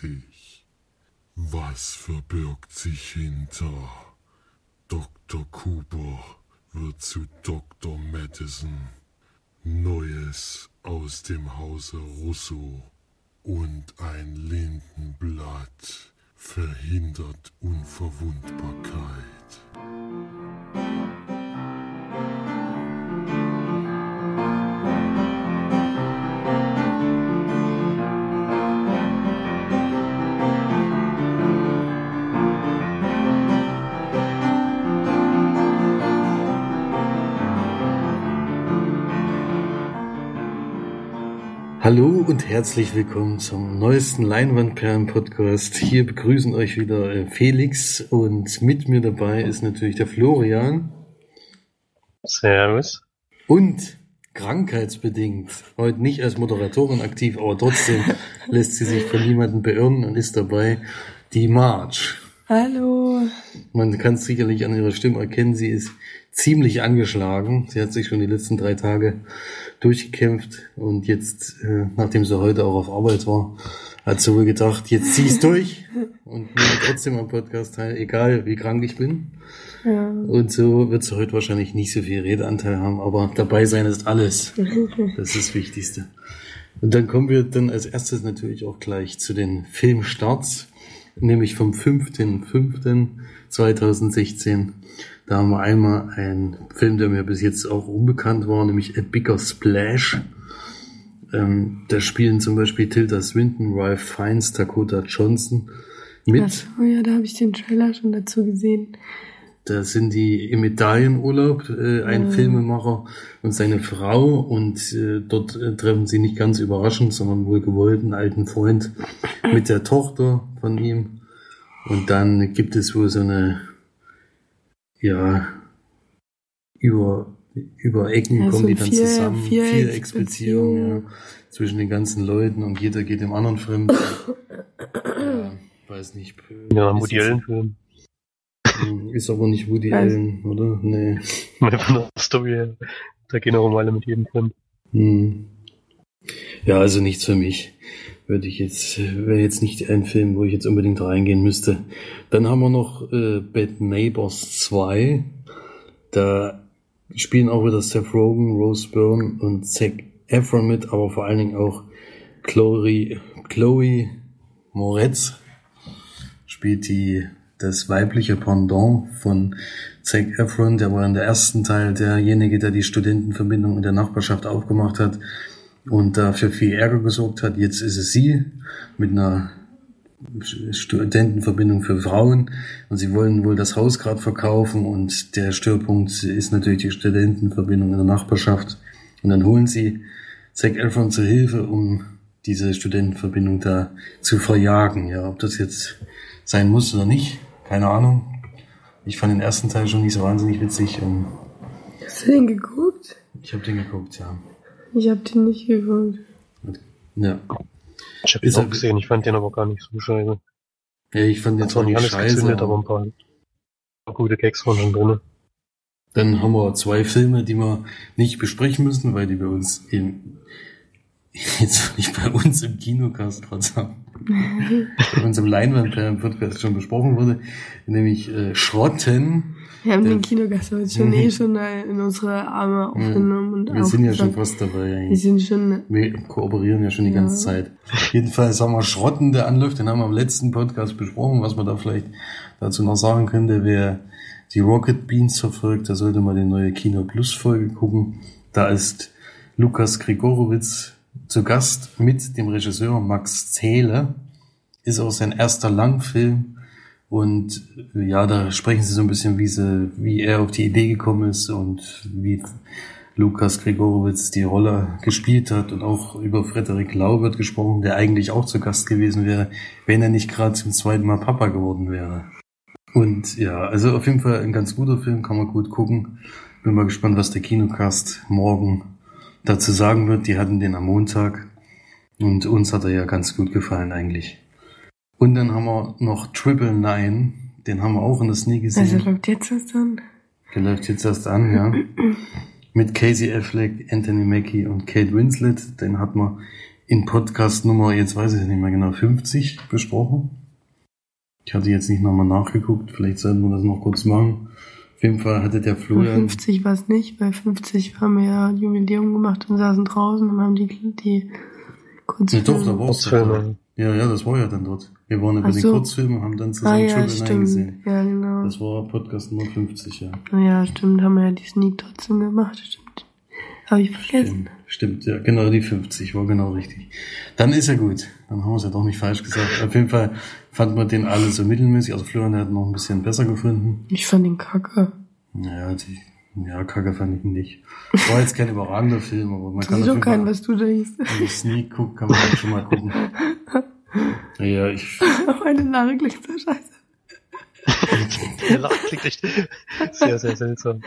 sich. Was verbirgt sich hinter? Dr. Cooper wird zu Dr. Madison. Neues aus dem Hause Russo und ein Lindenblatt verhindert Unverwundbarkeit. Hallo und herzlich willkommen zum neuesten Leinwandperlen-Podcast. Hier begrüßen euch wieder äh, Felix und mit mir dabei ist natürlich der Florian. Servus. Und krankheitsbedingt, heute nicht als Moderatorin aktiv, aber trotzdem lässt sie sich von niemandem beirren und ist dabei die Marge. Hallo. Man kann es sicherlich an ihrer Stimme erkennen, sie ist ziemlich angeschlagen. Sie hat sich schon die letzten drei Tage durchgekämpft und jetzt, äh, nachdem sie heute auch auf Arbeit war, hat sie wohl gedacht, jetzt zieh ich durch und nehme trotzdem am Podcast teil, egal wie krank ich bin. Ja. Und so wird sie heute wahrscheinlich nicht so viel Redeanteil haben, aber dabei sein ist alles. Das ist das Wichtigste. Und dann kommen wir dann als erstes natürlich auch gleich zu den Filmstarts, nämlich vom 5.5.2016. Da haben wir einmal einen Film, der mir bis jetzt auch unbekannt war, nämlich A Bigger Splash. Ähm, da spielen zum Beispiel Tilda Swinton, Ralph Fiennes, Dakota Johnson mit. Ach so, ja, da habe ich den Trailer schon dazu gesehen. Da sind die im Italienurlaub, äh, ein Ja. Filmemacher und seine Frau und äh, dort äh, treffen sie nicht ganz überraschend, sondern wohl gewollt einen alten Freund mit der Tochter von ihm. Und dann gibt es wohl so eine, ja, über, über Ecken Ja, kommen so die dann Vier- zusammen. Vierecksbeziehung. Vierecksbeziehung, ja, zwischen den ganzen Leuten und jeder geht dem anderen fremd. ja, weiß nicht. Ja, ist Woody jetzt- Allen-Film. Hm, Ist aber nicht Woody Also- Allen, oder? Nee. Von der Story her. Da gehen auch alle mit jedem fremd. Hm. Ja, also nichts für mich. Würde ich jetzt, wäre jetzt nicht ein Film, wo ich jetzt unbedingt reingehen müsste. Dann haben wir noch äh, Bad Neighbors 2. Da spielen auch wieder Seth Rogen, Rose Byrne und Zac Efron mit, aber vor allen Dingen auch Chloe, Chloe Moretz spielt die das weibliche Pendant von Zac Efron, der war in der ersten Teil derjenige, der die Studentenverbindung in der Nachbarschaft aufgemacht hat und dafür viel Ärger gesorgt hat. Jetzt ist es sie mit einer Studentenverbindung für Frauen und sie wollen wohl das Haus gerade verkaufen und der Störpunkt ist natürlich die Studentenverbindung in der Nachbarschaft und dann holen sie Zac Efron zur Hilfe, um diese Studentenverbindung da zu verjagen. Ja, ob das jetzt sein muss oder nicht, keine Ahnung. Ich fand den ersten Teil schon nicht so wahnsinnig witzig und Hast du den geguckt? ich habe den geguckt, ja. Ich habe den nicht geguckt. Ja, Ich hab Ist ihn er- auch gesehen, ich fand den aber gar nicht so scheiße. ja ich fand den zwar nicht alles scheiße. gezündet, aber ein paar, paar gute Gags waren dann drin. Dann haben wir zwei Filme, die wir nicht besprechen müssen, weil die bei uns im, jetzt nicht bei uns im Kinocast gerade haben. bei uns im Leinwand-Podcast schon besprochen wurde, nämlich äh, Schrotten. Wir haben Der- den Kinogast heute schon Mhm. eh schon äh, in unsere Arme aufgenommen und Wir sind ja schon fast dabei. Wir Eigentlich. sind schon, Wir kooperieren ja schon die Ja. ganze Zeit. Jedenfalls haben wir Schrotten, der anläuft, den haben wir im letzten Podcast besprochen. Was man da vielleicht dazu noch sagen könnte, wer die Rocket Beans verfolgt, der sollte mal die neue Kino Plus Folge gucken. Da ist Lukas Grigorowitz zu Gast mit dem Regisseur Max Zähle. Ist auch sein erster Langfilm. Und ja, da sprechen sie so ein bisschen, wie sie, wie er auf die Idee gekommen ist und wie Lukas Gregorowitz die Rolle gespielt hat und auch über Frederik Lau wird gesprochen, der eigentlich auch zu Gast gewesen wäre, wenn er nicht gerade zum zweiten Mal Papa geworden wäre. Und ja, also auf jeden Fall ein ganz guter Film, kann man gut gucken. Bin mal gespannt, was der Kinocast morgen dazu sagen wird. Die hatten den am Montag und uns hat er ja ganz gut gefallen eigentlich. Und dann haben wir noch Triple Nine, den haben wir auch in der Sneak gesehen. also läuft jetzt was dann? Der läuft jetzt erst an, ja. Mit Casey Affleck, Anthony Mackie und Kate Winslet. Den hat man in Podcast Nummer, jetzt weiß ich nicht mehr genau, 50 besprochen. Ich hatte jetzt nicht nochmal nachgeguckt, vielleicht sollten wir das noch kurz machen. Auf jeden Fall hatte der Bei Florian, 50 war es nicht. Bei 50 haben wir ja Jubiläum gemacht und saßen draußen und haben die, die Kurzfilme. doch, da war es. Ja, ja, das war ja dann dort. Wir waren über Ach den so. Kurzfilm und haben dann Ah zusammen ja, Triple Nine stimmt. gesehen. Ja, genau. Das war Podcast Nummer 50, ja. Ah ja, stimmt. Haben wir ja die Sneak trotzdem gemacht. Stimmt. Habe ich vergessen. Stimmt, ja, genau, die 50 war genau richtig. Dann ist ja gut. Dann haben wir es ja doch nicht falsch gesagt. Auf jeden Fall fanden wir den alle so mittelmäßig. Also Florian hat noch ein bisschen besser gefunden. Ich fand den kacke. Naja, die, ja, Kacke fand ich ihn nicht. War jetzt kein überragender Film, aber man Das kann ist doch kein, was du denkst. wenn ich Sneak guckt, kann man dann schon mal gucken. Ja, ich, Meine Lache klingt so scheiße. Der Lachen klingt echt sehr, sehr seltsam.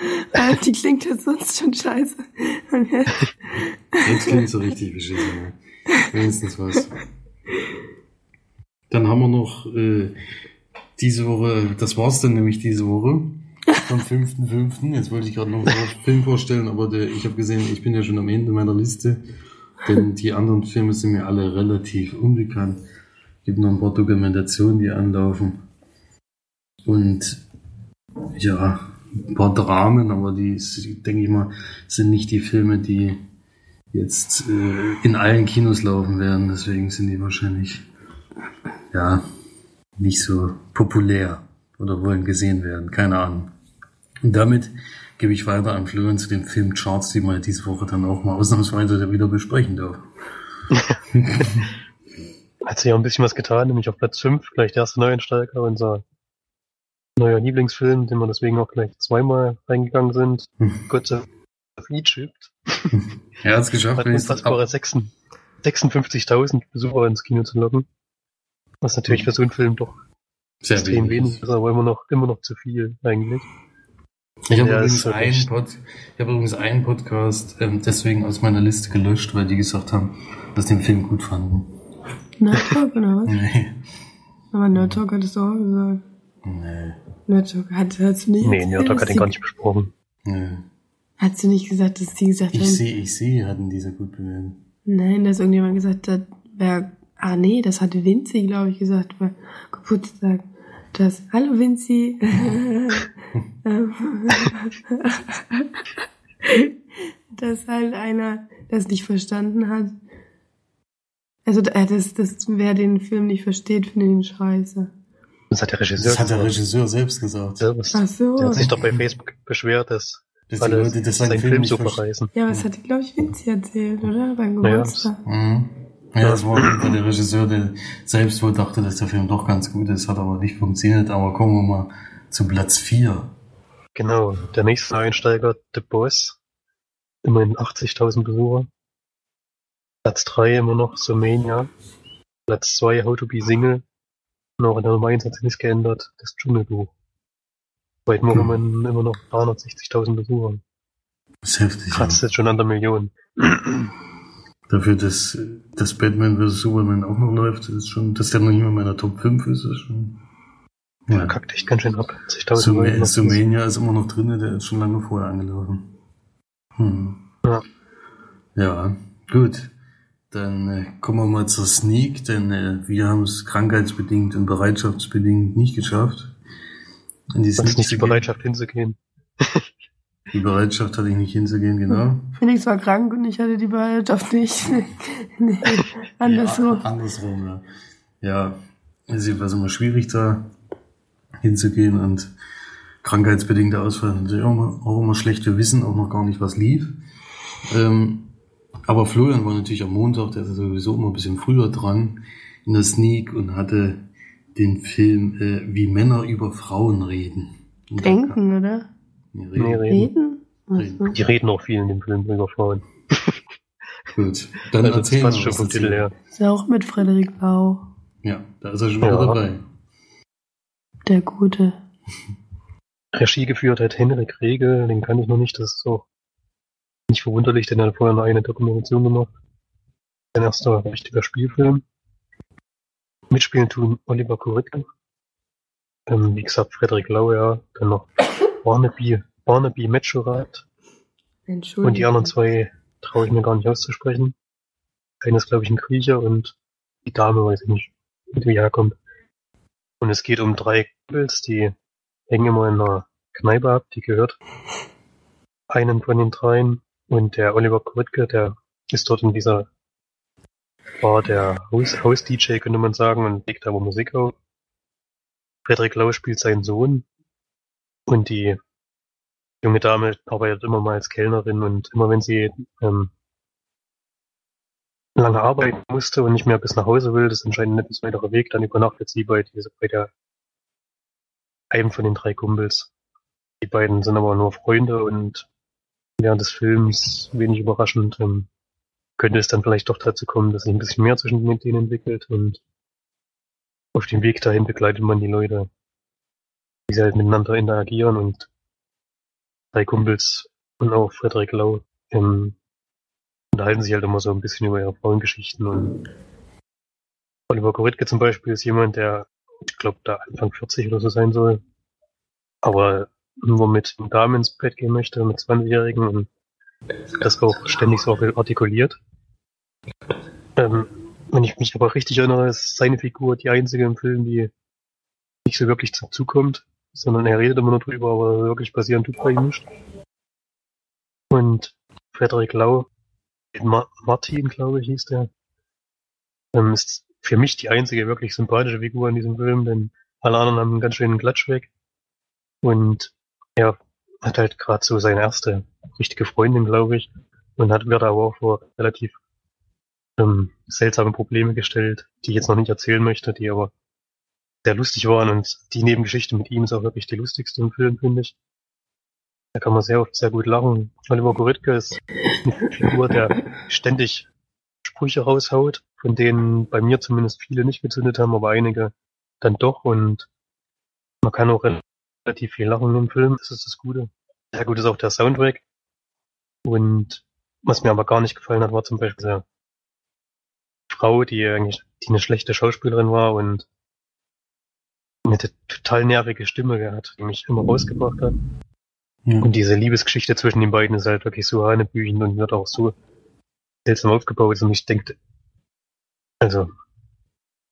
Die klingt jetzt sonst schon scheiße. Jetzt- jetzt klingt so richtig beschissen. Ja. Wenigstens was. Dann haben wir noch äh, diese Woche, das war's dann nämlich diese Woche. Am 5.5. Jetzt wollte ich gerade noch einen Film vorstellen, aber der, ich habe gesehen, ich bin ja schon am Ende meiner Liste. Denn die anderen Filme sind mir alle relativ unbekannt. Es gibt noch ein paar Dokumentationen, die anlaufen. Und ja, ein paar Dramen, aber die, denke ich mal, sind nicht die Filme, die jetzt äh, in allen Kinos laufen werden. Deswegen sind die wahrscheinlich ja nicht so populär oder wollen gesehen werden. Keine Ahnung. Und damit gebe ich weiter an Florian zu den Filmcharts, die wir diese Woche dann auch mal ausnahmsweise wieder besprechen dürfen. Hat sich ja ein bisschen was getan, nämlich auf Platz 5 gleich der erste Neueinsteiger, unser neuer Lieblingsfilm, den wir deswegen auch gleich zweimal reingegangen sind. Hm. Gods of Egypt. Er hat es geschafft, Hat unfassbare ab, 56 56.000 Besucher ins Kino zu locken. Was natürlich für so einen Film doch sehr extrem wenig. wenig ist, aber immer noch, immer noch zu viel eigentlich. Ich habe Ja, übrigens, wirklich- einen Pod, ich hab übrigens einen Podcast ähm, deswegen aus meiner Liste gelöscht, weil die gesagt haben, dass die den Film gut fanden. Nerd Talk oder was? Nee. Aber Nerd Talk hattest du auch gesagt. Nee. Nerd Talk hat, du nicht Nee, erzählt, Nerd Talk dass hat den die- gar nicht besprochen. nee. Hast du nicht gesagt, dass die gesagt Ich haben, sehe, ich sehe, hatten diese gut bewertet. nein, dass irgendjemand gesagt hat, wer, ah nee, das hatte Vinci, glaube ich, gesagt, bei Geburtstag. Das, hallo Vinci. Dass halt einer das nicht verstanden hat. Also, äh, das, das, wer den Film nicht versteht, findet ihn scheiße. Das hat der Regisseur Das hat der gesagt. Regisseur selbst gesagt. Selbst. Ach so. Der hat sich doch bei Facebook beschwert, dass Dass die alle Leute das seinen seinen Film Film so verreißen. Ja, was hat die, glaube ich, Vinci erzählt, oder? Beim Geburtstag. Mhm. Ja, das war der Regisseur, der selbst wohl dachte, dass der Film doch ganz gut ist, hat aber nicht funktioniert. Aber kommen wir mal zu Platz 4. Genau, der nächste Einsteiger, The Boss. Immerhin 80.000 Besucher. Platz 3 immer noch Sumania. Platz 2 How to be Single. Auch in der Nummer 1 hat sich nichts geändert. Das Dschungelbuch. Weit Hm. hm. immer noch 360.000 Besucher. Das ist heftig. Kratzt jetzt schon an der Million. Dafür, dass, dass Batman vs. Superman auch noch läuft, ist schon, dass der noch nicht mal in meiner Top 5 ist, ist schon. Ja. Ja. Kackt echt ganz schön ab. 80.000 Sum Leute noch. Sumania ist immer noch drin, der ist schon lange vorher angelaufen. Hm. Ja. Ja, gut. Dann äh, kommen wir mal zur Sneak, denn äh, wir haben es krankheitsbedingt und bereitschaftsbedingt nicht geschafft. In die nicht die. Bereitschaft hinzugehen. Die Bereitschaft hatte ich nicht hinzugehen, genau. Felix war krank und ich hatte die Bereitschaft nicht. nee, andersrum. Ja, andersrum, ja. Ja, es ist immer schwierig, da hinzugehen und krankheitsbedingter Ausfall natürlich auch immer, schlecht. Wir wissen auch noch gar nicht, was lief. Ähm, aber Florian war natürlich am Montag, der ist sowieso immer ein bisschen früher dran in der Sneak und hatte den Film äh, Wie Männer über Frauen reden. Und Denken, oder? Nee, Nee, reden. reden. Reden? So. Die reden auch viel in dem Film über Frauen. Gut, dann Also das erzähl passt mal schon vom. Titel her. Ist ja auch mit Frederik Lau, Ja, da ist er schon wieder Ja. dabei. der Gute. Regie geführt hat Henrik Regel, den kann ich noch nicht, das ist auch nicht verwunderlich, denn er hat vorher noch eine Dokumentation gemacht. Sein erster richtiger Spielfilm. Mitspielen tun Oliver Kuritke, ähm, wie gesagt Frederik Lau, ja, dann noch Barnaby, Barnaby Metzscherath Entschuldigung. und die anderen zwei traue ich mir gar nicht auszusprechen. einer ist, glaube ich, ein Griecher und die Dame weiß ich nicht, wie die herkommt. Und es geht um drei Kumpels, die hängen immer in einer Kneipe ab, die gehört einem von den dreien. Und der Oliver Koritke, der ist dort in dieser Bar der Haus-DJ, könnte man sagen, und legt aber Musik auf. Frederik Lau spielt seinen Sohn und die junge Dame arbeitet immer mal als Kellnerin und immer wenn sie ähm, lange arbeiten musste und nicht mehr bis nach Hause will, das ist anscheinend ein etwas weiterer Weg, dann übernachtet sie bei, diese, bei der einem von den drei Kumpels. Die beiden sind aber nur Freunde und während des Films, wenig überraschend, ähm, könnte es dann vielleicht doch dazu kommen, dass sich ein bisschen mehr zwischen denen entwickelt und auf dem Weg dahin begleitet man die Leute, wie sie halt miteinander interagieren und drei Kumpels und auch Frederik Lau ähm, unterhalten sich halt immer so ein bisschen über ihre Frauengeschichten und Oliver Koritke zum Beispiel ist jemand, der, ich glaube, da Anfang 40 oder so sein soll, aber nur mit Damen ins Bett gehen möchte, mit 20-Jährigen und das auch ständig so artikuliert. Ähm, wenn ich mich aber richtig erinnere, ist seine Figur die einzige im Film, die nicht so wirklich zum Zug kommt, sondern er redet immer nur drüber, aber wirklich passieren tut bei ihm nicht. Und Frederik Lau, Ma Martin, glaube ich, hieß der, ähm, ist für mich die einzige wirklich sympathische Figur in diesem Film, denn alle anderen haben einen ganz schönen Klatsch weg. Und er hat halt gerade so seine erste richtige Freundin, glaube ich, und hat wird aber auch vor relativ ähm, seltsame Probleme gestellt, die ich jetzt noch nicht erzählen möchte, die aber sehr lustig waren und die Nebengeschichte mit ihm ist auch wirklich die lustigste im Film, finde ich. Da kann man sehr oft sehr gut lachen. Oliver Goritke ist eine Figur, der ständig Sprüche raushaut, von denen bei mir zumindest viele nicht gezündet haben, aber einige dann doch und man kann auch relativ viel lachen im Film, das ist das Gute. Sehr gut ist auch der Soundtrack. Und was mir aber gar nicht gefallen hat, war zum Beispiel der Frau, die eigentlich die eine schlechte Schauspielerin war und eine total nervige Stimme gehabt, die mich immer rausgebracht hat. Ja. Und diese Liebesgeschichte zwischen den beiden ist halt wirklich so hanebüchend und wird auch so seltsam aufgebaut und ich denke, also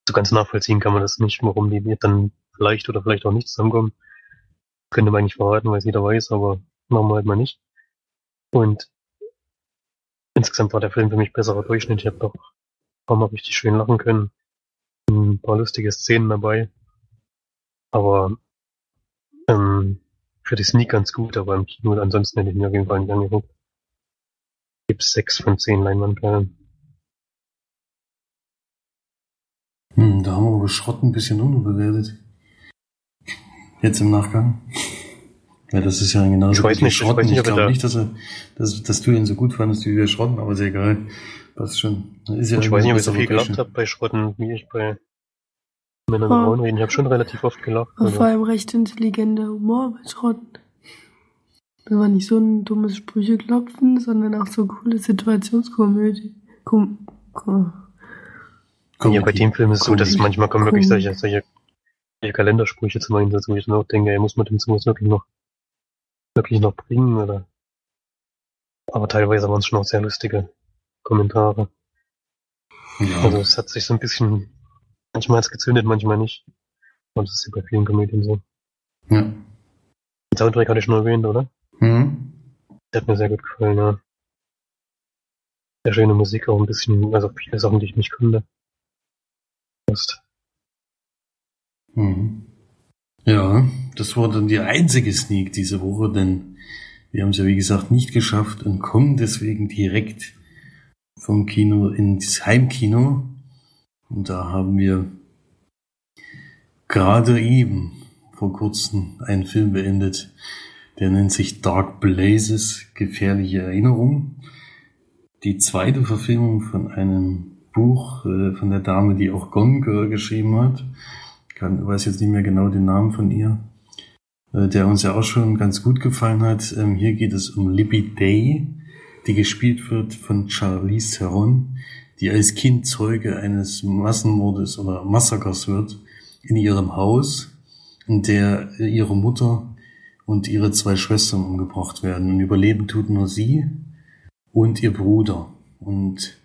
so ganz nachvollziehen kann man das nicht, warum die dann vielleicht oder vielleicht auch nicht zusammenkommen. Könnte man eigentlich verraten, weil es jeder weiß, aber machen wir halt mal nicht. Und insgesamt war der Film für mich besserer Durchschnitt. Ich habe doch ein paar Mal richtig schön lachen können. Ein paar lustige Szenen dabei. Aber ähm, für die Sneak ganz gut, aber im Kino ansonsten hätte ich mir auf jeden Fall nicht angeguckt. Gibt sechs von zehn Leinwandperlen. Hm, da haben wir aber Schrott ein bisschen unterbewertet. Jetzt im Nachgang. Ja, das ist ja genauso ich weiß nicht, Schrotten. Ich, ich glaube nicht, dass, er, dass, dass du ihn so gut fandest wie wir Schrotten, aber ist egal. Passt schon. Ist ja ich weiß nicht, ob ich so viel gelacht habe bei Schrotten, wie ich bei Männern und Frauen reden. Ich habe schon relativ oft gelacht. Also. Vor allem recht intelligenter Humor bei Schrotten. Das war nicht so ein dummes Sprücheklopfen, sondern auch so coole Situationskomödie. Kom Kom ja, bei dem Film ist es so, dass manchmal kommen wirklich solche, solche Kalendersprüche zum Einsatz, wo ich dann auch denke, ey, muss man den sowas wirklich noch, wirklich noch bringen, oder? Aber teilweise waren es schon auch sehr lustige Kommentare. Ja. Also es hat sich so ein bisschen, manchmal hat's gezündet, manchmal nicht. Und das ist ja bei vielen Komödien so. Ja. Den Soundtrack hatte ich schon erwähnt, oder? Mhm. Der hat mir sehr gut gefallen, ja. Sehr schöne Musik, auch ein bisschen, also viele Sachen, die ich nicht kannte. Just. Mhm. Ja, das war dann die einzige Sneak diese Woche, denn wir haben es ja wie gesagt nicht geschafft und kommen deswegen direkt vom Kino ins Heimkino. Und da haben wir gerade eben vor kurzem einen Film beendet, der nennt sich Dark Blazes, gefährliche Erinnerung. Die zweite Verfilmung von einem Buch äh, von der Dame, die auch Gone Girl geschrieben hat kann, weiß jetzt nicht mehr genau den Namen von ihr, äh, der uns ja auch schon ganz gut gefallen hat. Ähm, hier geht es um Libby Day, die gespielt wird von Charlize Theron, die als Kind Zeuge eines Massenmordes oder Massakers wird in ihrem Haus, in der ihre Mutter und ihre zwei Schwestern umgebracht werden. Und überleben tut nur sie und ihr Bruder. Und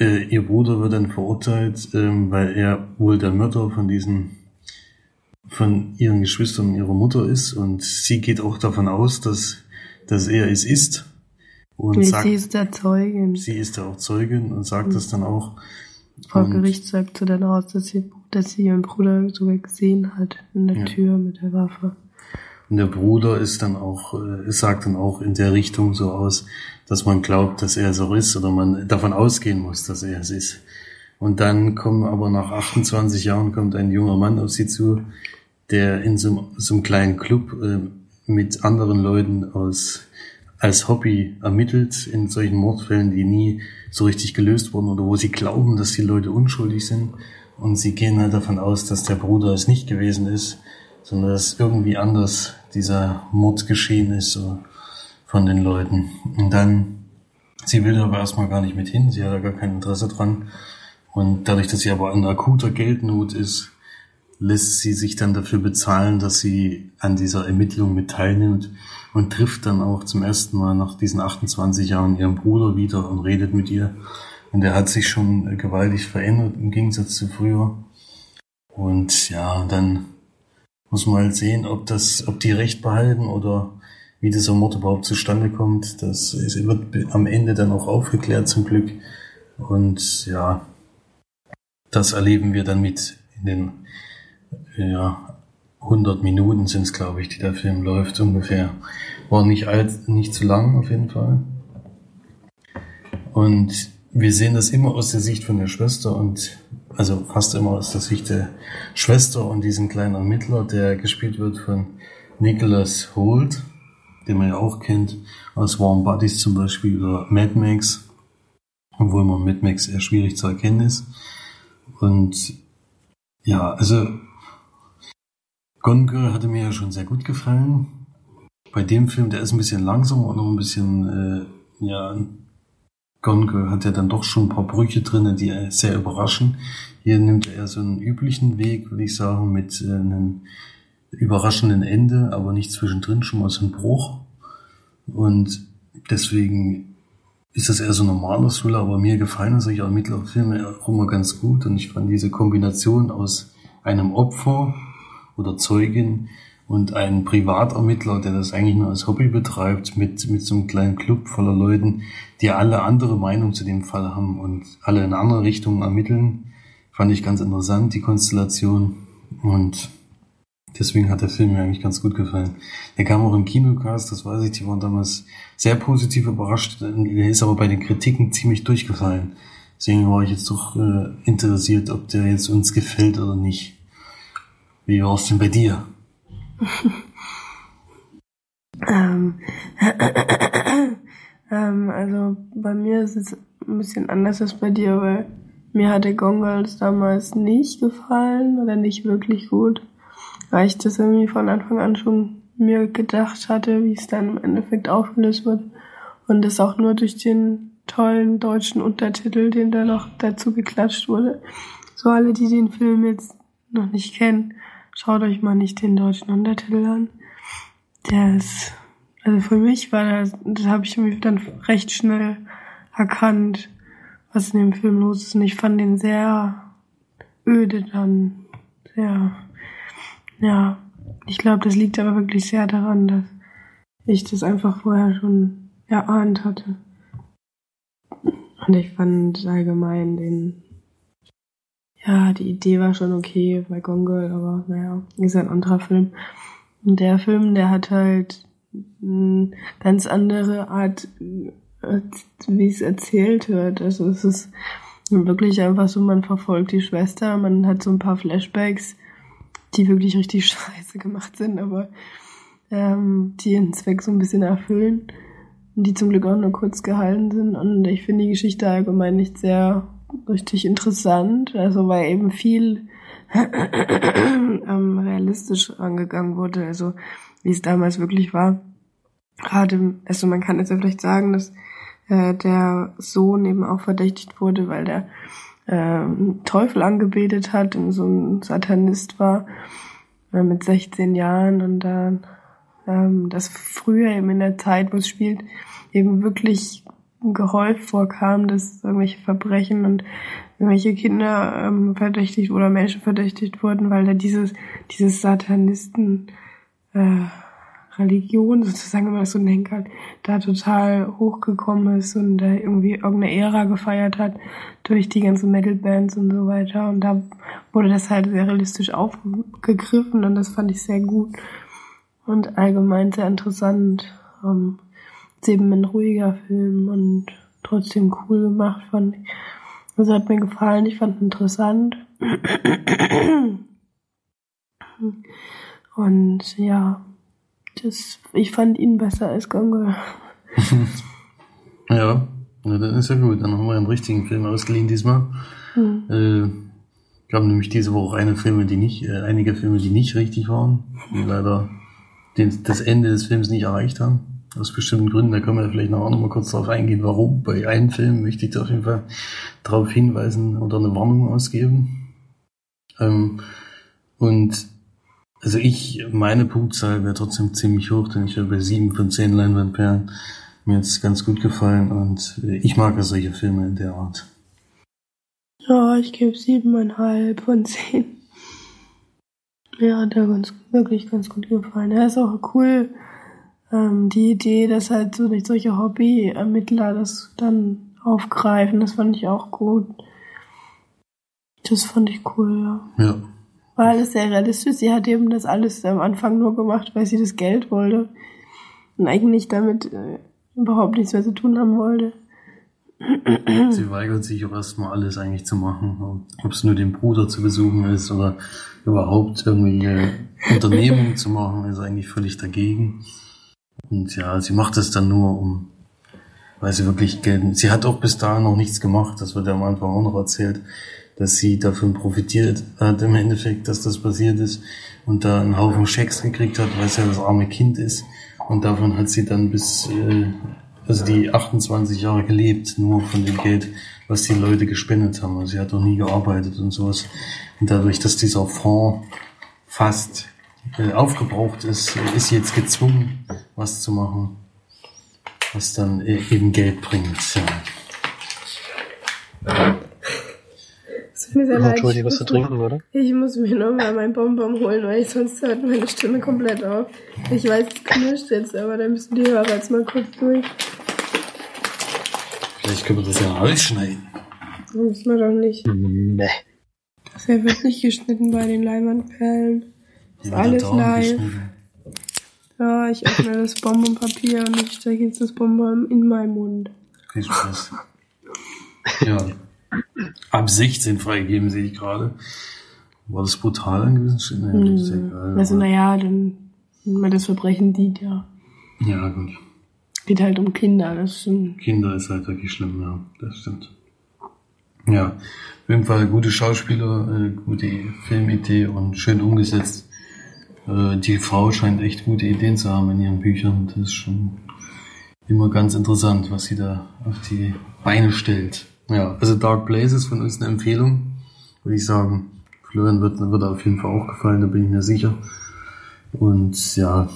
äh, ihr Bruder wird dann verurteilt, ähm, weil er wohl der Mörder von diesen von ihren Geschwistern und ihrer Mutter ist und sie geht auch davon aus, dass, dass er es ist. Und Nee, sagt, sie ist der Zeugin. sie ist ja auch Zeugin und sagt das dann auch. Vor Und- Gericht sagt sie dann aus, dass sie, dass sie ihren Bruder sogar gesehen hat in der Ja. Tür mit der Waffe. Und der Bruder ist dann auch, äh, sagt dann auch in der Richtung so aus, dass man glaubt, dass er so ist oder man davon ausgehen muss, dass er es ist. Und dann kommen aber nach 28 Jahren kommt ein junger Mann auf sie zu, der in so, einem- so einem kleinen Club äh, mit anderen Leuten aus als Hobby ermittelt in solchen Mordfällen, die nie so richtig gelöst wurden oder wo sie glauben, dass die Leute unschuldig sind. Und sie gehen halt davon aus, dass der Bruder es nicht gewesen ist, sondern dass irgendwie anders dieser Mord geschehen ist so, von den Leuten. Und dann, sie will da aber erstmal gar nicht mit hin, sie hat da gar kein Interesse dran. Und dadurch, dass sie aber in akuter Geldnot ist, lässt sie sich dann dafür bezahlen, dass sie an dieser Ermittlung mit teilnimmt und trifft dann auch zum ersten Mal nach diesen 28 Jahren ihren Bruder wieder und redet mit ihr. Und er hat sich schon gewaltig verändert im Gegensatz zu früher. Und ja, dann muss man halt sehen, ob das, ob die Recht behalten oder wie dieser Mord überhaupt zustande kommt. Das wird am Ende dann auch aufgeklärt zum Glück. Und ja, das erleben wir dann mit in den ja, 100 Minuten sind es, glaube ich, die der Film läuft ungefähr. War nicht alt, nicht zu lang auf jeden Fall. Und wir sehen das immer aus der Sicht von der Schwester und also fast immer aus der Sicht der Schwester und diesem kleinen Ermittler, der gespielt wird von Nicholas Holt, den man ja auch kennt aus Warm Bodies zum Beispiel oder Mad Max, obwohl man Mad Max eher schwierig zu erkennen ist. Und ja, also Gone Girl hatte mir ja schon sehr gut gefallen. Bei dem Film, der ist ein bisschen langsamer und noch ein bisschen, äh, ja, Gone Girl hat ja dann doch schon ein paar Brüche drinne, die äh, sehr überraschen. Hier nimmt er so einen üblichen Weg, würde ich sagen, mit äh, einem überraschenden Ende, aber nicht zwischendrin schon mal so ein Bruch. Und deswegen ist das eher so ein normaler Thriller, aber mir gefallen solche Ermittlerfilme auch immer ganz gut und ich fand diese Kombination aus einem Opfer oder Zeugin und einem Privatermittler, der das eigentlich nur als Hobby betreibt, mit, mit so einem kleinen Club voller Leuten, die alle andere Meinung zu dem Fall haben und alle in andere Richtungen ermitteln, fand ich ganz interessant, die Konstellation. Und deswegen hat der Film mir eigentlich ganz gut gefallen. Der kam auch im Kinocast, das weiß ich, die waren damals sehr positiv überrascht. Der ist aber bei den Kritiken ziemlich durchgefallen. Deswegen war ich jetzt doch äh, interessiert, ob der jetzt uns gefällt oder nicht. Wie war es denn bei dir? Ähm, ähm, also bei mir ist es ein bisschen anders als bei dir, weil mir hatte Gongals damals nicht gefallen oder nicht wirklich gut, weil ich das irgendwie von Anfang an schon mir gedacht hatte, wie es dann im Endeffekt aufgelöst wird und das auch nur durch den tollen deutschen Untertitel, den da noch dazu geklatscht wurde. So alle, die den Film jetzt noch nicht kennen, schaut euch mal nicht den deutschen Untertitel an. Der ist, also für mich war das, das habe ich mir dann recht schnell erkannt, was in dem Film los ist. Und ich fand den sehr öde dann. Sehr, ja. Ich glaube, das liegt aber wirklich sehr daran, dass ich das einfach vorher schon erahnt hatte. Und ich fand allgemein den, ja, die Idee war schon okay bei Gone Girl, aber naja, ist ein anderer Film. Und der Film, der hat halt eine ganz andere Art, äh, wie es erzählt wird. Also es ist wirklich einfach so, man verfolgt die Schwester, man hat so ein paar Flashbacks, die wirklich richtig scheiße gemacht sind, aber ähm, die ihren Zweck so ein bisschen erfüllen und die zum Glück auch nur kurz gehalten sind. Und ich finde die Geschichte allgemein nicht sehr richtig interessant, also weil eben viel ähm, realistisch angegangen wurde, also wie es damals wirklich war. Gerade, also man kann jetzt ja vielleicht sagen, dass äh, der Sohn eben auch verdächtigt wurde, weil der ähm, Teufel angebetet hat und so ein Satanist war äh, mit 16 Jahren und dann ähm, das früher eben in der Zeit, wo es spielt, eben wirklich gehäuft vorkam, dass irgendwelche Verbrechen und irgendwelche Kinder ähm, verdächtigt oder Menschen verdächtigt wurden, weil da dieses, dieses Satanisten äh, Religion sozusagen, wenn man das so nennen kann, da total hochgekommen ist und da irgendwie irgendeine Ära gefeiert hat durch die ganzen Metal-Bands und so weiter. Und da wurde das halt sehr realistisch aufgegriffen und das fand ich sehr gut und allgemein sehr interessant. Ähm, ist eben ein ruhiger Film und trotzdem cool gemacht, fand ich. Also hat mir gefallen, ich fand interessant. Und ja, das, ich fand ihn besser als Gongol. ja, ja, dann ist ja gut. Dann haben wir einen richtigen Film ausgeliehen diesmal. Mhm. Äh, gab nämlich diese Woche auch eine Filme, die nicht, äh, einige Filme, die nicht richtig waren, die leider den, das Ende des Films nicht erreicht haben. Aus bestimmten Gründen, da können wir vielleicht noch mal kurz darauf eingehen, warum. Bei einem Film möchte ich da auf jeden Fall darauf hinweisen oder eine Warnung ausgeben. Ähm, und also ich, meine Punktzahl wäre trotzdem ziemlich hoch, denn ich wäre bei sieben von zehn Leinwandperlen. Mir es ganz gut gefallen und äh, ich mag ja solche Filme in der Art. Ja, ich gebe siebeneinhalb von zehn. Ja, hat er ganz, wirklich ganz gut gefallen. Er ist auch cool, ähm, die Idee, dass halt so nicht solche Hobby-Ermittler das dann aufgreifen, das fand ich auch gut. Das fand ich cool, ja. Ja. War alles sehr realistisch. Sie hat eben das alles am Anfang nur gemacht, weil sie das Geld wollte. Und eigentlich damit äh, überhaupt nichts mehr zu tun haben wollte. Sie weigert sich auch erstmal alles eigentlich zu machen. Ob es nur den Bruder zu besuchen ist oder überhaupt irgendwie Unternehmung zu machen, ist eigentlich völlig dagegen. Und ja, sie macht es dann nur, um, weil sie wirklich Geld, sie hat auch bis dahin noch nichts gemacht, das wird ja am Anfang auch noch erzählt dass sie davon profitiert hat im Endeffekt, dass das passiert ist und da einen Haufen Schecks gekriegt hat, weil es ja das arme Kind ist. Und davon hat sie dann bis, äh, also die 28 Jahre gelebt, nur von dem Geld, was die Leute gespendet haben. Also sie hat noch nie gearbeitet und sowas. Und dadurch, dass dieser Fonds fast äh, aufgebraucht ist, ist jetzt gezwungen, was zu machen, was dann äh, eben Geld bringt. Ja. Es tut mir sehr leid. Entschuldigung, was zu trinken, oder? Ich muss mir nochmal meinen Bonbon holen, weil ich sonst hört meine Stimme komplett auf. Ich weiß, es knirscht jetzt, aber dann müssen die Hörer jetzt mal kurz durch. Vielleicht können wir das ja ausschneiden. Das müssen wir doch nicht. Nee. Das wird nicht geschnitten bei den Leimandperlen. Ist alles live. Ja, ich öffne das Bonbonpapier und ich stecke jetzt das Bonbon in meinen Mund. Viel Spaß. ja. Ab 16 freigegeben, sehe ich gerade. War das brutal an gewissen Stellen? Das egal, also, naja, dann man das Verbrechen dient, ja. Ja, gut. Geht halt um Kinder, das stimmt. Kinder ist halt wirklich schlimm, ja, das stimmt. Ja, auf jeden Fall gute Schauspieler, äh, gute Filmidee und schön umgesetzt. Äh, die Frau scheint echt gute Ideen zu haben in ihren Büchern. Das ist schon immer ganz interessant, was sie da auf die Beine stellt. Ja, also Dark Places von uns eine Empfehlung, würde ich sagen. Florian wird, wird auf jeden Fall auch gefallen, da bin ich mir sicher. Und ja,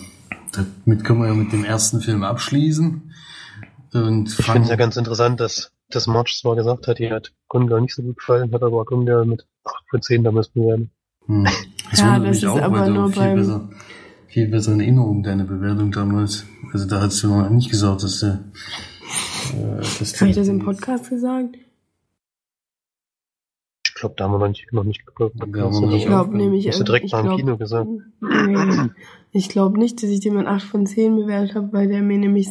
damit können wir ja mit dem ersten Film abschließen. Und ich finde es ja ganz interessant, dass, dass March zwar gesagt hat, die hat Gunga nicht so gut gefallen, hat aber Gunga mit 8 von 10 damals bewerten. Hm. Das ja, das ist auch, aber nur viel besser, viel besser in Erinnerung, deine Bewertung damals. Also da hast du noch nicht gesagt, dass der äh, Habe ich das im Podcast gesagt? Ich glaube, da haben wir noch nicht, noch nicht geguckt. Ich glaube nämlich. Hast du direkt ich nach dem Kino gesagt? Nee, ich glaube nicht, dass ich dem ein 8 von 10 bewertet habe, weil der mir nämlich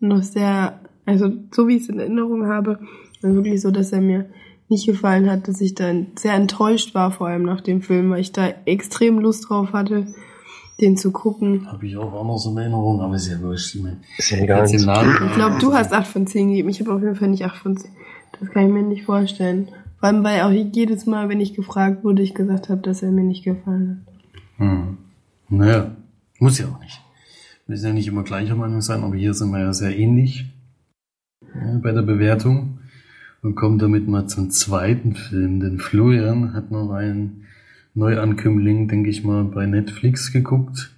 noch sehr, also so wie ich es in Erinnerung habe, war wirklich so, dass er mir nicht gefallen hat, dass ich dann sehr enttäuscht war, vor allem nach dem Film, weil ich da extrem Lust drauf hatte den zu gucken. Habe ich auch anders in Erinnerung, aber ist ja wurscht. Ist ja egal. Ich glaube, du hast 8 von 10 gegeben. Ich habe auf jeden Fall nicht 8 von 10. Das kann ich mir nicht vorstellen. Vor allem, weil auch jedes Mal, wenn ich gefragt wurde, ich gesagt habe, dass er mir nicht gefallen hat. Hm. Naja, muss ja auch nicht. Wir müssen ja nicht immer gleicher Meinung sein, aber hier sind wir ja sehr ähnlich ja, bei der Bewertung. Und kommen damit mal zum zweiten Film, denn Florian hat noch einen Neuankömmling, denke ich mal, bei Netflix geguckt.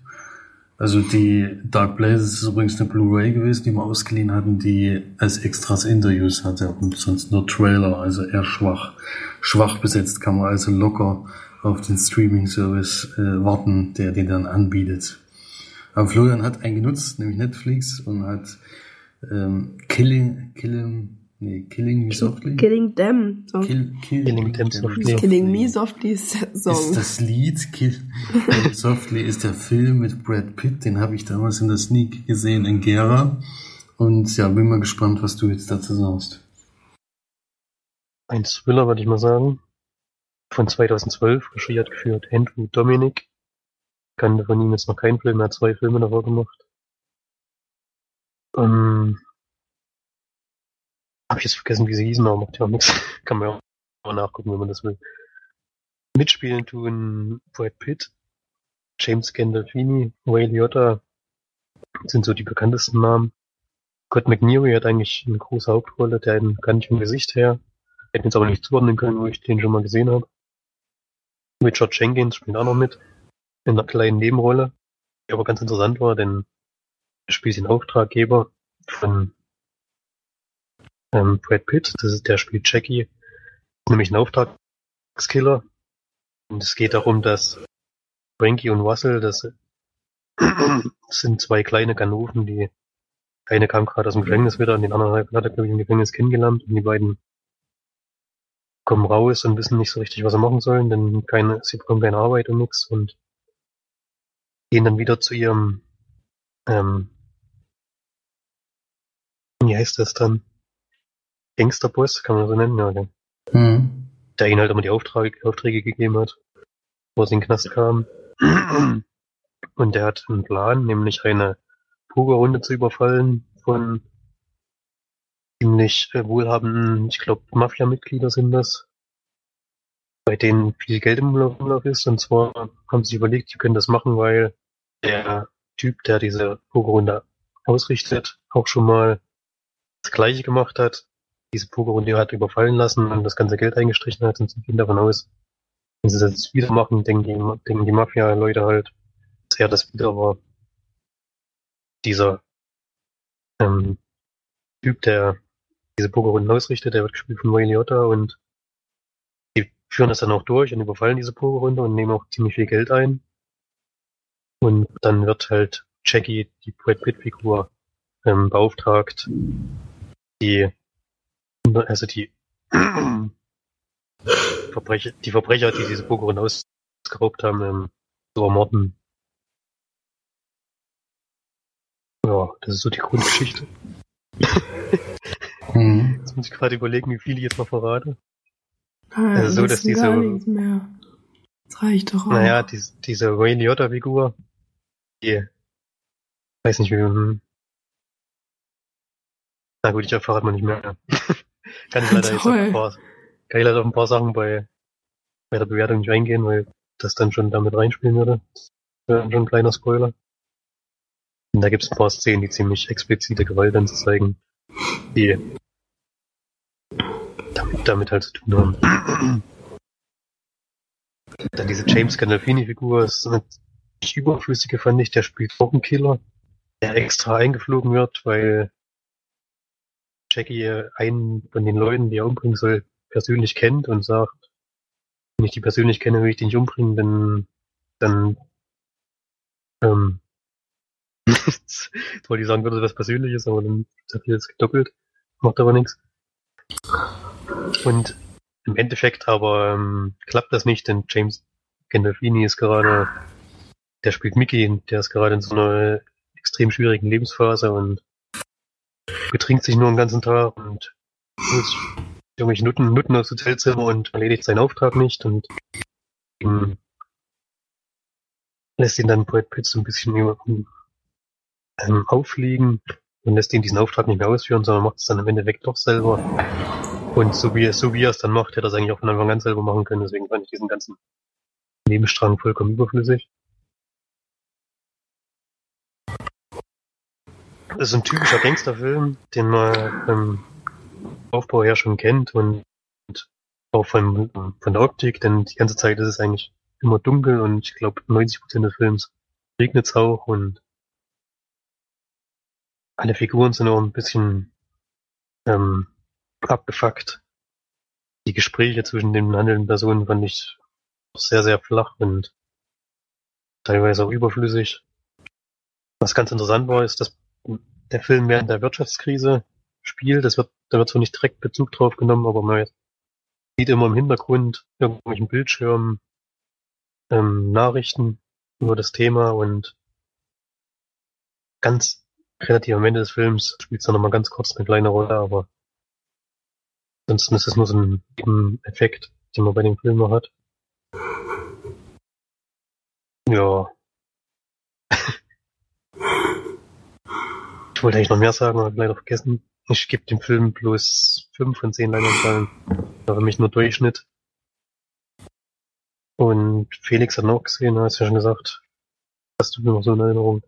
Also die Dark Blazes ist übrigens eine Blu-ray gewesen, die wir ausgeliehen hatten, die als Extras Interviews hatte und sonst nur Trailer, also eher schwach. Schwach besetzt kann man also locker auf den Streaming-Service äh, warten, der den dann anbietet. Aber Florian hat einen genutzt, nämlich Netflix, und hat ähm, Killing, Killing, nee, Killing Me Softly. Killing Them. So. Kill, kill, Killing Them Softly. Killing Me Softly Song. ist das Lied. Kill Them Softly ist der Film mit Brad Pitt. Den habe ich damals in der Sneak gesehen in Gera. Und ja, bin mal gespannt, was du jetzt dazu sagst. Ein Thriller, würde ich mal sagen. Von 2012, Regie hat geführt Andrew Dominic. Kannte von ihm jetzt noch keinen Film, er hat zwei Filme davor gemacht. Ähm, hab ich jetzt vergessen, wie sie hießen, aber macht ja auch nichts. Kann man ja auch nachgucken, wenn man das will. Mitspielen tun Brad Pitt, James Gandolfini, Ray Liotta sind so die bekanntesten Namen. Scott McNeary hat eigentlich eine große Hauptrolle, der kann ich vom Gesicht her. Hätte jetzt aber nicht zuordnen können, wo ich den schon mal gesehen habe. Richard Jenkins spielt auch noch mit. In einer kleinen Nebenrolle. Die aber ganz interessant war, denn er spielt den Auftraggeber von ähm, Brad Pitt. Das ist, der spielt Jackie. Nämlich ein Auftragskiller. Und es geht darum, dass Frankie und Russell, das sind zwei kleine Ganoven, die eine kam gerade aus dem Gefängnis wieder und den anderen hat er, glaube ich, im Gefängnis kennengelernt und die beiden kommen raus und wissen nicht so richtig, was sie machen sollen, denn keine, sie bekommen keine Arbeit und nichts und gehen dann wieder zu ihrem, ähm, wie heißt das dann? Gangsterboss, kann man so nennen, ja, okay. Hm. der ihnen halt immer die Aufträge, Aufträge gegeben hat, wo sie in den Knast kamen. Und der hat einen Plan, nämlich eine Pokerrunde zu überfallen von ziemlich äh, wohlhabenden, ich glaube, Mafia-Mitglieder sind das, bei denen viel Geld im Umlauf Umlauf ist. Und zwar haben sie sich überlegt, sie können das machen, weil der Typ, der diese Pokerrunde ausrichtet, auch schon mal das Gleiche gemacht hat. Diese Pokerrunde hat überfallen lassen und das ganze Geld eingestrichen hat und sie gehen davon aus, wenn sie das jetzt wieder machen, denken die, denken die Mafia-Leute halt, dass er das wieder war. Dieser ähm, Typ, der diese Pokerrunden ausrichtet, der wird gespielt von Liotta und die führen das dann auch durch und überfallen diese Pokerrunde und nehmen auch ziemlich viel Geld ein. Und dann wird halt Jackie, die Brad Pitt-Figur, ähm, beauftragt, die, also die Verbrecher, die Verbrecher, die diese Pokerrunde ausgeraubt haben, ähm, zu ermorden. Ja, das ist so die Grundgeschichte. Hm. Jetzt muss ich gerade überlegen, wie viel ich jetzt noch verrate. Ah, Also so, am dass diese- gar nichts mehr. Das reicht doch auch. Naja, die, diese Ray Liotta-Figur, die, weiß nicht wie, hm. Na gut, ich erfahre man nicht mehr. Kann ich leider jetzt auf Toll. ein paar, kann ich leider auf ein paar Sachen bei, bei der Bewertung nicht eingehen, weil das dann schon damit reinspielen würde. Das wäre dann schon ein kleiner Spoiler. Und da gibt es ein paar Szenen, die ziemlich explizite Gewalt dann zeigen, die damit, damit halt zu tun haben. Dann diese James Gandolfini-Figur ist eine überflüssige, fand ich. Der spielt auch einen Killer, der extra eingeflogen wird, weil Jackie einen von den Leuten, die er umbringen soll, persönlich kennt und sagt, wenn ich die persönlich kenne, will ich den nicht umbringen, denn dann ähm, jetzt wollte ich sagen, würde was Persönliches, aber dann hat er jetzt gedoppelt. Macht aber nichts. Und im Endeffekt aber ähm, klappt das nicht, denn James Gandolfini ist gerade, der spielt Mickey, der ist gerade in so einer extrem schwierigen Lebensphase und betrinkt sich nur den ganzen Tag und muss irgendwelche Nutten, Nutten aufs Hotelzimmer und erledigt seinen Auftrag nicht und ähm, lässt ihn dann Brad Pitt so ein bisschen ähm, auffliegen und lässt ihn diesen Auftrag nicht mehr ausführen, sondern macht es dann im Endeffekt doch selber. Und so wie, so wie er es dann macht, hätte er es eigentlich auch von Anfang an selber machen können. Deswegen fand ich diesen ganzen Nebenstrang vollkommen überflüssig. Ist ein typischer Gangsterfilm, den man ähm, Aufbau her schon kennt und, und auch von, von der Optik, denn die ganze Zeit ist es eigentlich immer dunkel und ich glaube 90% des Films regnet es auch und alle Figuren sind auch ein bisschen ähm, abgefuckt. Die Gespräche zwischen den handelnden Personen fand ich sehr, sehr flach und teilweise auch überflüssig. Was ganz interessant war, ist, dass der Film während der Wirtschaftskrise spielt. Das wird, da wird zwar nicht direkt Bezug drauf genommen, aber man sieht immer im Hintergrund irgendwelchen Bildschirmen ähm, Nachrichten über das Thema und ganz relativ am Ende des Films spielt es dann nochmal ganz kurz eine kleine Rolle, aber ansonsten ist es nur so ein Effekt, den man bei dem Film noch hat. Ja. ich wollte eigentlich noch mehr sagen, aber leider vergessen. Ich gebe dem Film bloß 5 von 10 Leinwandperlen. Für mich nur Durchschnitt. Und Felix hat noch gesehen, hast du ja schon gesagt. Hast du mir noch so in Erinnerung?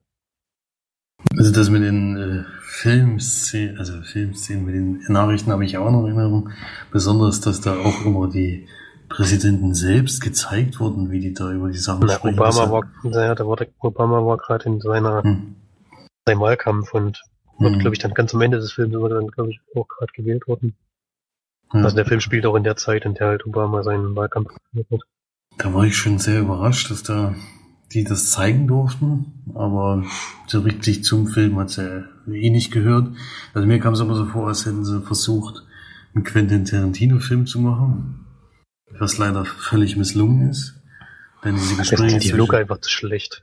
Also das mit den äh, Filmszenen, also Filmszenen mit den Nachrichten habe ich auch noch in Erinnerung. Besonders, dass da auch immer die Präsidenten selbst gezeigt wurden, wie die da über die Sachen sprechen. Obama war, ja, da war der Obama war gerade in seiner hm. seinem Wahlkampf und wird, hm. glaube ich, dann ganz am Ende des Films wurde dann, glaube ich, auch gerade gewählt worden. Ja. Also der Film spielt auch in der Zeit, in der halt Obama seinen Wahlkampf geführt hat. Da war ich schon sehr überrascht, dass da die das zeigen durften, aber so richtig zum Film hat sie eh nicht gehört. Also mir kam es aber so vor, als hätten sie versucht, einen Quentin Tarantino-Film zu machen, was leider völlig misslungen ist. Denn diese Gespräche die Dialoge einfach zu schlecht.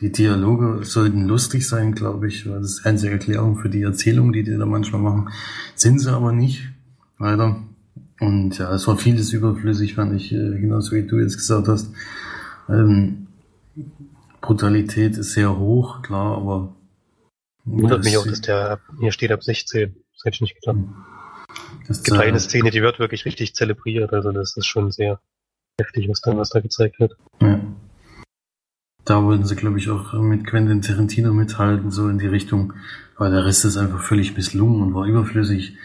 Die Dialoge sollten lustig sein, glaube ich, weil das ist einzige Erklärung für die Erzählung, die die da manchmal machen. Sind sie aber nicht, leider. Und ja, es war vieles überflüssig, fand ich, äh, genauso wie du jetzt gesagt hast. Ähm, Brutalität ist sehr hoch, klar, aber. Wundert mich auch, dass der hier steht ab 16. Das hätte ich nicht gedacht. Das gibt eine Szene, die wird wirklich richtig zelebriert, also das ist schon sehr heftig, was da, was da gezeigt wird. Ja. Da wollten sie, glaube ich, auch mit Quentin Tarantino mithalten, so in die Richtung. Aber der Rest ist einfach völlig misslungen und war überflüssig.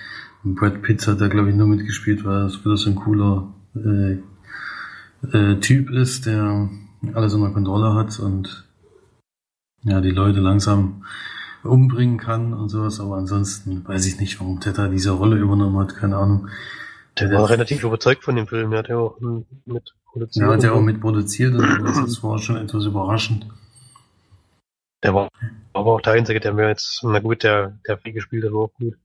Und Brad Pitt hat da, glaube ich, nur mitgespielt, weil er so ein cooler äh, äh, Typ ist, der alles unter Kontrolle hat und ja, die Leute langsam umbringen kann und sowas, aber ansonsten weiß ich nicht, warum da diese Rolle übernommen hat, keine Ahnung. Der war relativ überzeugt von dem Film, der hat ja auch mit produziert. Ja, hat ja auch mit produziert, und das war schon etwas überraschend. Der war aber auch der Einzige, der mir jetzt, na gut, der, der viel gespielt hat, war auch gut.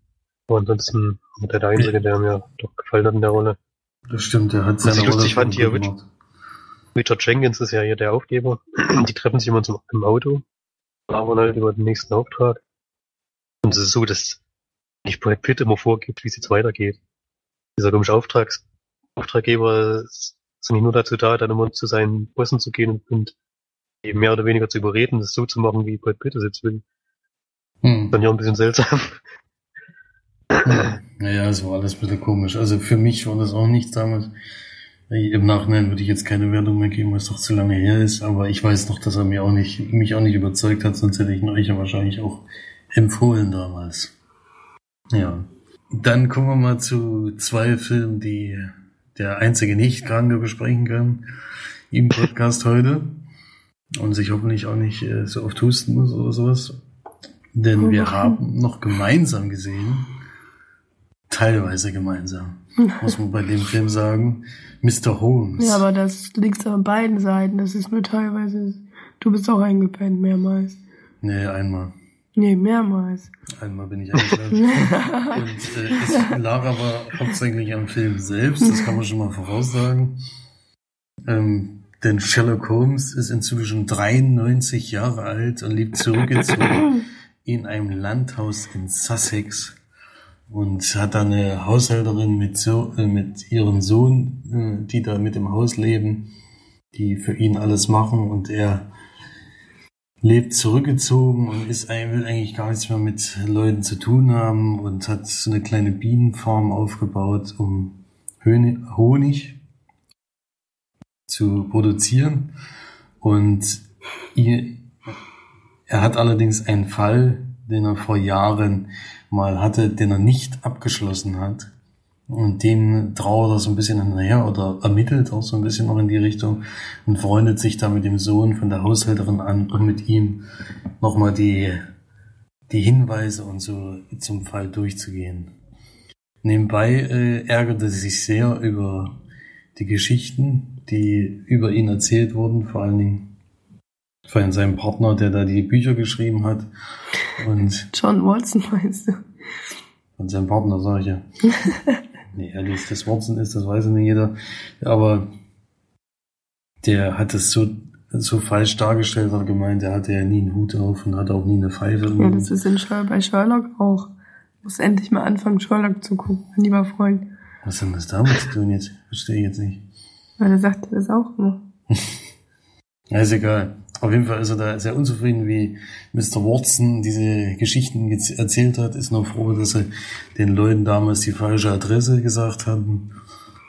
Aber ansonsten war der der Einzige, der mir doch gefallen hat in der Rolle. Das stimmt, der hat seine Was ich lustig fand hier, gemacht. Richard Jenkins ist ja hier der Aufgeber. Die treffen sich immer zum, im Auto, labern halt über den nächsten Auftrag. Und es ist so, dass nicht Brad Pitt immer vorgibt, wie es jetzt weitergeht. Dieser komische Auftrags Auftraggeber ist nicht nur dazu da, dann immer zu seinen Bossen zu gehen und, und eben mehr oder weniger zu überreden, das so zu machen, wie Brad Pitt es jetzt will. Hm. Dann ja ein bisschen seltsam. Naja, es war alles ein bisschen komisch. Also für mich war das auch nichts damals. Im Nachhinein würde ich jetzt keine Wertung mehr geben, weil es doch zu lange her ist, aber ich weiß noch, dass er mir auch nicht, mich auch nicht überzeugt hat, sonst hätte ich ihn euch ja wahrscheinlich auch empfohlen damals. Ja. Dann kommen wir mal zu zwei Filmen, die der einzige Nicht-Kranke besprechen kann im Podcast heute und sich hoffentlich auch nicht äh, so oft husten muss oder sowas. Denn wir haben noch gemeinsam gesehen, teilweise gemeinsam, muss man bei dem Film sagen, Mr. Holmes. Ja, aber das liegt an beiden Seiten. Das ist nur teilweise. Du bist auch eingepennt mehrmals. Nee, einmal. Nee, mehrmals. Einmal bin ich eingeschlafen. Und äh, es lag aber hauptsächlich am Film selbst, das kann man schon mal voraussagen. Ähm, denn Sherlock Holmes ist inzwischen 93 Jahre alt und lebt zurückgezogen in einem Landhaus in Sussex und hat da eine Haushälterin mit, so, äh, mit ihrem Sohn, äh, die da mit im Haus leben, die für ihn alles machen und er lebt zurückgezogen und ist, will eigentlich gar nichts mehr mit Leuten zu tun haben und hat so eine kleine Bienenfarm aufgebaut, um Honig zu produzieren. Und er hat allerdings einen Fall, den er vor Jahren mal hatte, den er nicht abgeschlossen hat. Und dem trauert er so ein bisschen hinterher oder ermittelt auch so ein bisschen noch in die Richtung und freundet sich da mit dem Sohn von der Haushälterin an, um mit ihm nochmal die die Hinweise und so zum Fall durchzugehen. Nebenbei äh, ärgerte sie sich sehr über die Geschichten, die über ihn erzählt wurden, vor allen Dingen von seinem Partner, der da die Bücher geschrieben hat. Und John Watson meinst du? von seinem Partner, sag ich ja. nee, ehrlich, das Watson ist, das weiß ja nicht jeder. Aber der hat es so, so falsch dargestellt, hat gemeint, er hatte ja nie einen Hut auf und hatte auch nie eine Pfeife. Ja, das ist in Sherlock, bei Sherlock auch. Muss endlich mal anfangen, Sherlock zu gucken, mein lieber Freund. Was hat das damit zu tun jetzt? Verstehe ich jetzt nicht. Weil er sagt das auch immer. Ja, ist egal. Auf jeden Fall ist er da sehr unzufrieden, wie Mr. Watson diese Geschichten erzählt hat. Ist nur froh, dass er den Leuten damals die falsche Adresse gesagt hatten,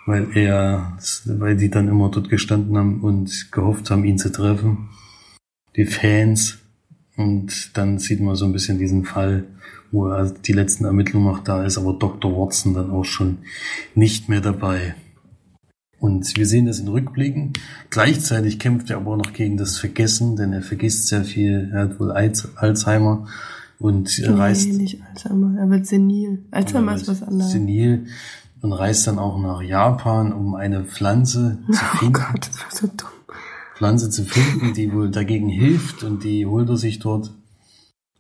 weil er, weil die dann immer dort gestanden haben und gehofft haben, ihn zu treffen. Die Fans. Und dann sieht man so ein bisschen diesen Fall, wo er die letzten Ermittlungen macht. Da ist aber Dr. Watson dann auch schon nicht mehr dabei. Und wir sehen das in Rückblicken. Gleichzeitig kämpft er aber noch gegen das Vergessen, denn er vergisst sehr viel. Er hat wohl Alz- Alzheimer und er reist Nee, nicht Alzheimer, er wird senil. Alzheimer ist was anderes. senil und reist dann auch nach Japan, um eine Pflanze zu Oh finden. Gott, das war so dumm. Pflanze zu finden, die wohl dagegen hilft und die holt er sich dort.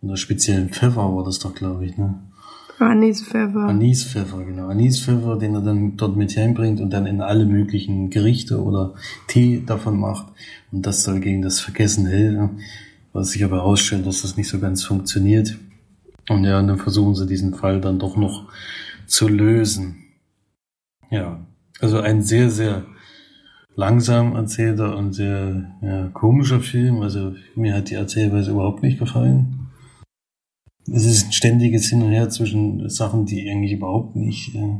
Unter speziellen Pfeffer war das doch, glaube ich, ne? Anispfeffer. Anispfeffer, genau. Anispfeffer, den er dann dort mit hinbringt und dann in alle möglichen Gerichte oder Tee davon macht. Und das soll gegen das Vergessen helfen. Was sich aber herausstellt, dass das nicht so ganz funktioniert. Und ja, und dann versuchen sie diesen Fall dann doch noch zu lösen. Ja, also ein sehr, sehr langsam erzählter und sehr ja, komischer Film. Also mir hat die Erzählweise überhaupt nicht gefallen. Es ist ein ständiges Hin und Her zwischen Sachen, die eigentlich überhaupt nicht, äh,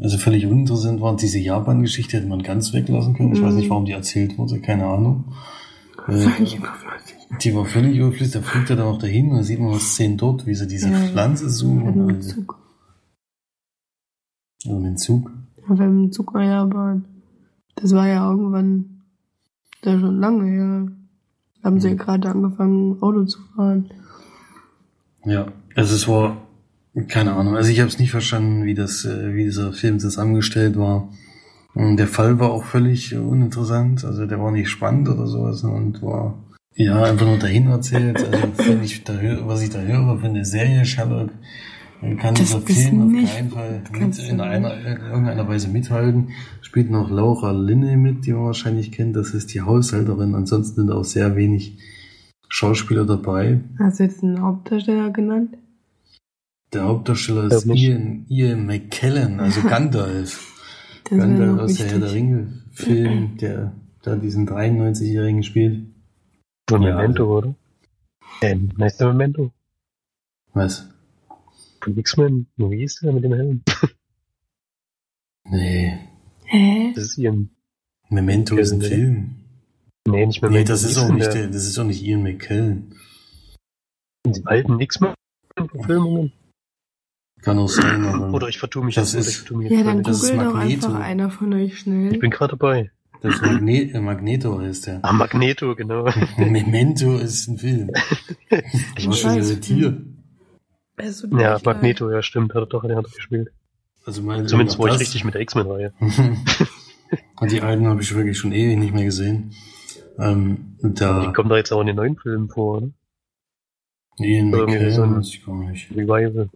also völlig uninteressant waren. Diese Japan-Geschichte hätte man ganz weglassen können. Ich weiß nicht, warum die erzählt wurde, keine Ahnung. Äh, Völlig überflüssig. die war völlig überflüssig. Da fliegt er dann auch dahin und da sieht man was Szenen dort, wie sie diese Ja. Pflanze Mit suchen. dem Also, Zug. also mit dem Zug. Ja, beim Zug nach Japan. Das war ja irgendwann, ist schon lange her. Haben sie ja gerade angefangen, Auto zu fahren. Ja, also es war keine Ahnung. Also ich habe es nicht verstanden, wie das, äh, wie dieser Film zusammengestellt war. Und der Fall war auch völlig uninteressant. Also der war nicht spannend oder sowas und war ja einfach nur dahin erzählt. Also wenn ich da hö- was ich da höre für eine Serie Sherlock, dann kann Das dieser Film auf keinen Fall mit in, einer, in irgendeiner Weise mithalten. Spielt noch Laura Linne mit, die man wahrscheinlich kennt. Das ist die Haushälterin. Ansonsten sind auch sehr wenig Schauspieler dabei. Hast du jetzt einen Hauptdarsteller genannt? Der Hauptdarsteller ist. Ian, Ian McKellen, also Gandalf. Gandalf aus der Herr der. Ringe-Film, der da diesen 93-Jährigen spielt. Und Ja, Memento, oder? Ähm, heißt der Memento? Was? Von X-Men? Wie hieß der mit dem Helm? Nee, Hä? Das ist Ian. Memento ist ein. Film. Nee, nicht Nee, Memento. das ist auch nicht der? der, das ist auch nicht Ian McKellen. In den alten X-Men-Verfilmungen? Kann auch sein, aber Oder ich vertue mich Das jetzt, ist- ich vertue mich Ja, dann das ist googelt doch einfach einer von euch schnell. Ich bin gerade dabei. das ist Magne äh, Magneto heißt der. Ah, Magneto, genau. Memento ist ein Film. Ich warst schon. Es tut Ja. Magneto, ja stimmt, hat er doch, den hat er gespielt. Also mein, Zumindest war ich richtig mit der X-Men-Reihe. Und die alten habe ich wirklich schon ewig nicht mehr gesehen. Ähm, da die kommen da jetzt auch in den neuen Filmen vor, ne? Ian irgendwie McKellen so ein- weiß ich gar nicht. Revival.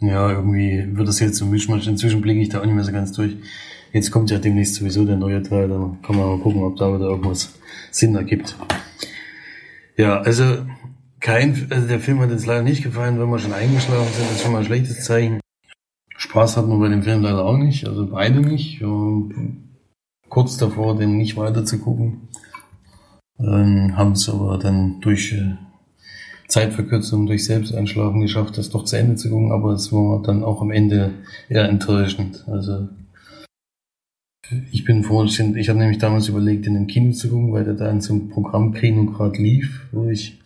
Ja, irgendwie wird das jetzt so Mischmasch. Inzwischen blicke ich da auch nicht mehr so ganz durch. Jetzt kommt ja demnächst sowieso der neue Teil, da kann man mal gucken, ob da wieder irgendwas Sinn ergibt. Ja, also kein, also der Film hat uns leider nicht gefallen, wenn wir schon eingeschlafen sind, das ist schon mal ein schlechtes Zeichen. Spaß hatten wir bei dem Film leider auch nicht, also beide nicht. Waren kurz davor, den nicht weiter zu gucken. Ähm, haben es aber dann durch äh, Zeitverkürzung durch Selbsteinschlafen geschafft, das doch zu Ende zu gucken, aber es war dann auch am Ende eher enttäuschend. Also ich bin froh, ich ich habe nämlich damals überlegt, in den Kino zu gucken, weil der da in so einem Programmkino gerade lief, wo ich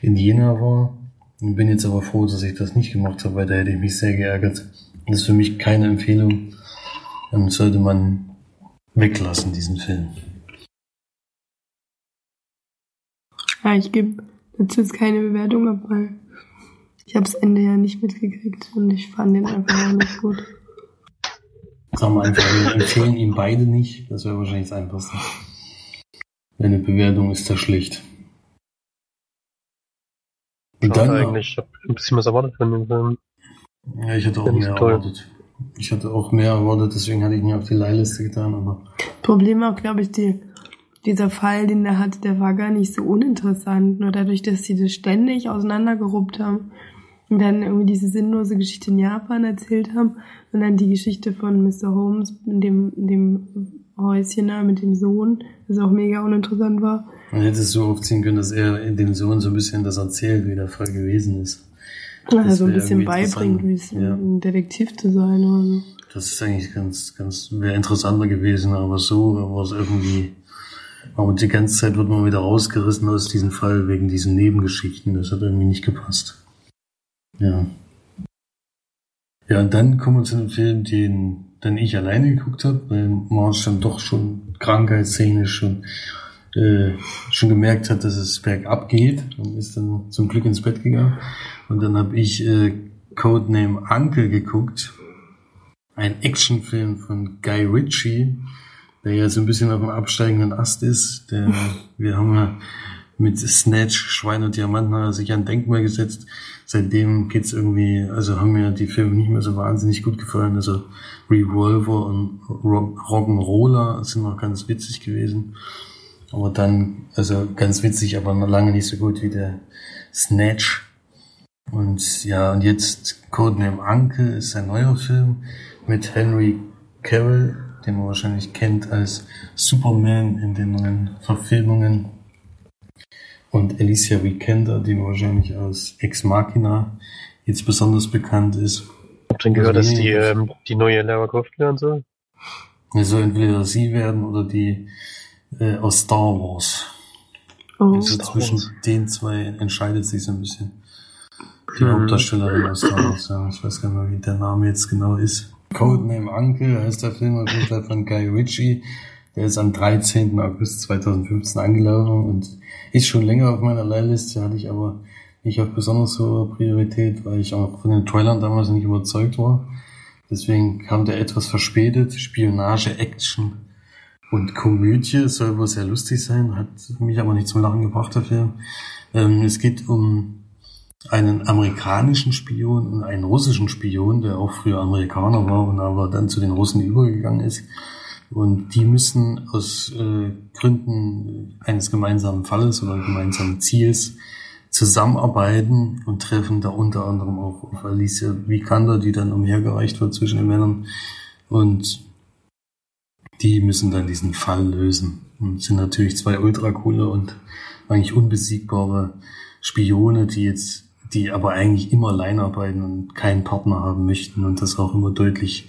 in Jena war. Und bin jetzt aber froh, dass ich das nicht gemacht habe, weil da hätte ich mich sehr geärgert. Das ist für mich keine Empfehlung. Dann sollte man weglassen, diesen Film. Ja, ich gebe dazu jetzt keine Bewertung ab, weil ich habe das Ende ja nicht mitgekriegt und ich fand den einfach auch nicht gut. Sagen wir einfach, wir empfehlen ihm beide nicht. Das wäre wahrscheinlich das Einfachste. Eine Bewertung ist da schlecht. Und dann, eigentlich. Ich hab ein bisschen was erwartet von dem Film. ja, ich hatte auch mehr so toll. erwartet. Ich hatte auch mehr erwartet, deswegen hatte ich ihn auf die Leihliste getan, aber Problem auch, glaube ich, die, dieser Fall, den der hatte, der war gar nicht so uninteressant. Nur dadurch, dass sie das ständig auseinandergeruppt haben und dann irgendwie diese sinnlose Geschichte in Japan erzählt haben und dann die Geschichte von Mr. Holmes in dem, in dem Häuschen da mit dem Sohn, das auch mega uninteressant war. man hätte es so aufziehen können, dass er in dem Sohn so ein bisschen das erzählt, wie der Fall gewesen ist. Also ein bisschen beibringt, wie es. Ja. ein Detektiv zu sein oder so. Das ist eigentlich ganz, ganz, wäre interessanter gewesen, aber so war es irgendwie, aber die ganze Zeit wird man wieder rausgerissen aus diesem Fall wegen diesen Nebengeschichten. Das hat irgendwie nicht gepasst. Ja. Ja, und dann kommen wir zu einem Film, den dann ich alleine geguckt habe, weil Marge dann doch schon krankheitstechnisch schon, äh, schon gemerkt hat, dass es bergab geht und ist dann zum Glück ins Bett gegangen. Und dann habe ich äh, Codename Uncle geguckt ein Actionfilm von Guy Ritchie, der ja so ein bisschen auf dem absteigenden Ast ist. Der, wir haben ja mit Snatch, Schwein und Diamanten hat er sich ein Denkmal gesetzt. Seitdem geht's irgendwie, also haben mir die Filme nicht mehr so wahnsinnig gut gefallen. Also Revolver und Rock- Rock'n'Roller sind noch ganz witzig gewesen. Aber dann, also ganz witzig, aber noch lange nicht so gut wie der Snatch. Und ja, und jetzt Codename Uncle ist ein neuer Film mit Henry Cavill, den man wahrscheinlich kennt als Superman in den neuen Verfilmungen. Und Alicia Vikander, die man wahrscheinlich aus Ex Machina jetzt besonders bekannt ist. Hab dann gehört, dass die, Also, ähm, die neue Lara Croft werden soll. Es soll entweder sie werden oder die äh, aus Star Wars. Oh. Also Star zwischen Wars. den zwei entscheidet sich so ein bisschen. Die Mhm. Hauptdarstellerin aus Star Wars, ja. Ich weiß gar nicht mehr, wie der Name jetzt genau ist. Codename Uncle heißt der Film auf jeden Fall von Guy Ritchie. Der ist am 13. August 2015 angelaufen und ist schon länger auf meiner Leihliste, hatte ich aber nicht auf besonders hohe Priorität, weil ich auch von den Trailern damals nicht überzeugt war. Deswegen kam der etwas verspätet. Spionage, Action und Komödie soll wohl sehr lustig sein, hat mich aber nicht zum Lachen gebracht, der Film. Ähm, es geht um einen amerikanischen Spion und einen russischen Spion, der auch früher Amerikaner war und aber dann zu den Russen übergegangen ist. Und die müssen aus äh, Gründen eines gemeinsamen Falles oder gemeinsamen Ziels zusammenarbeiten und treffen da unter anderem auch auf Alicia Vikander, die dann umhergereicht wird zwischen den Männern. Und die müssen dann diesen Fall lösen. Und sind natürlich zwei ultra coole und eigentlich unbesiegbare Spione, die jetzt, die aber eigentlich immer allein arbeiten und keinen Partner haben möchten und das auch immer deutlich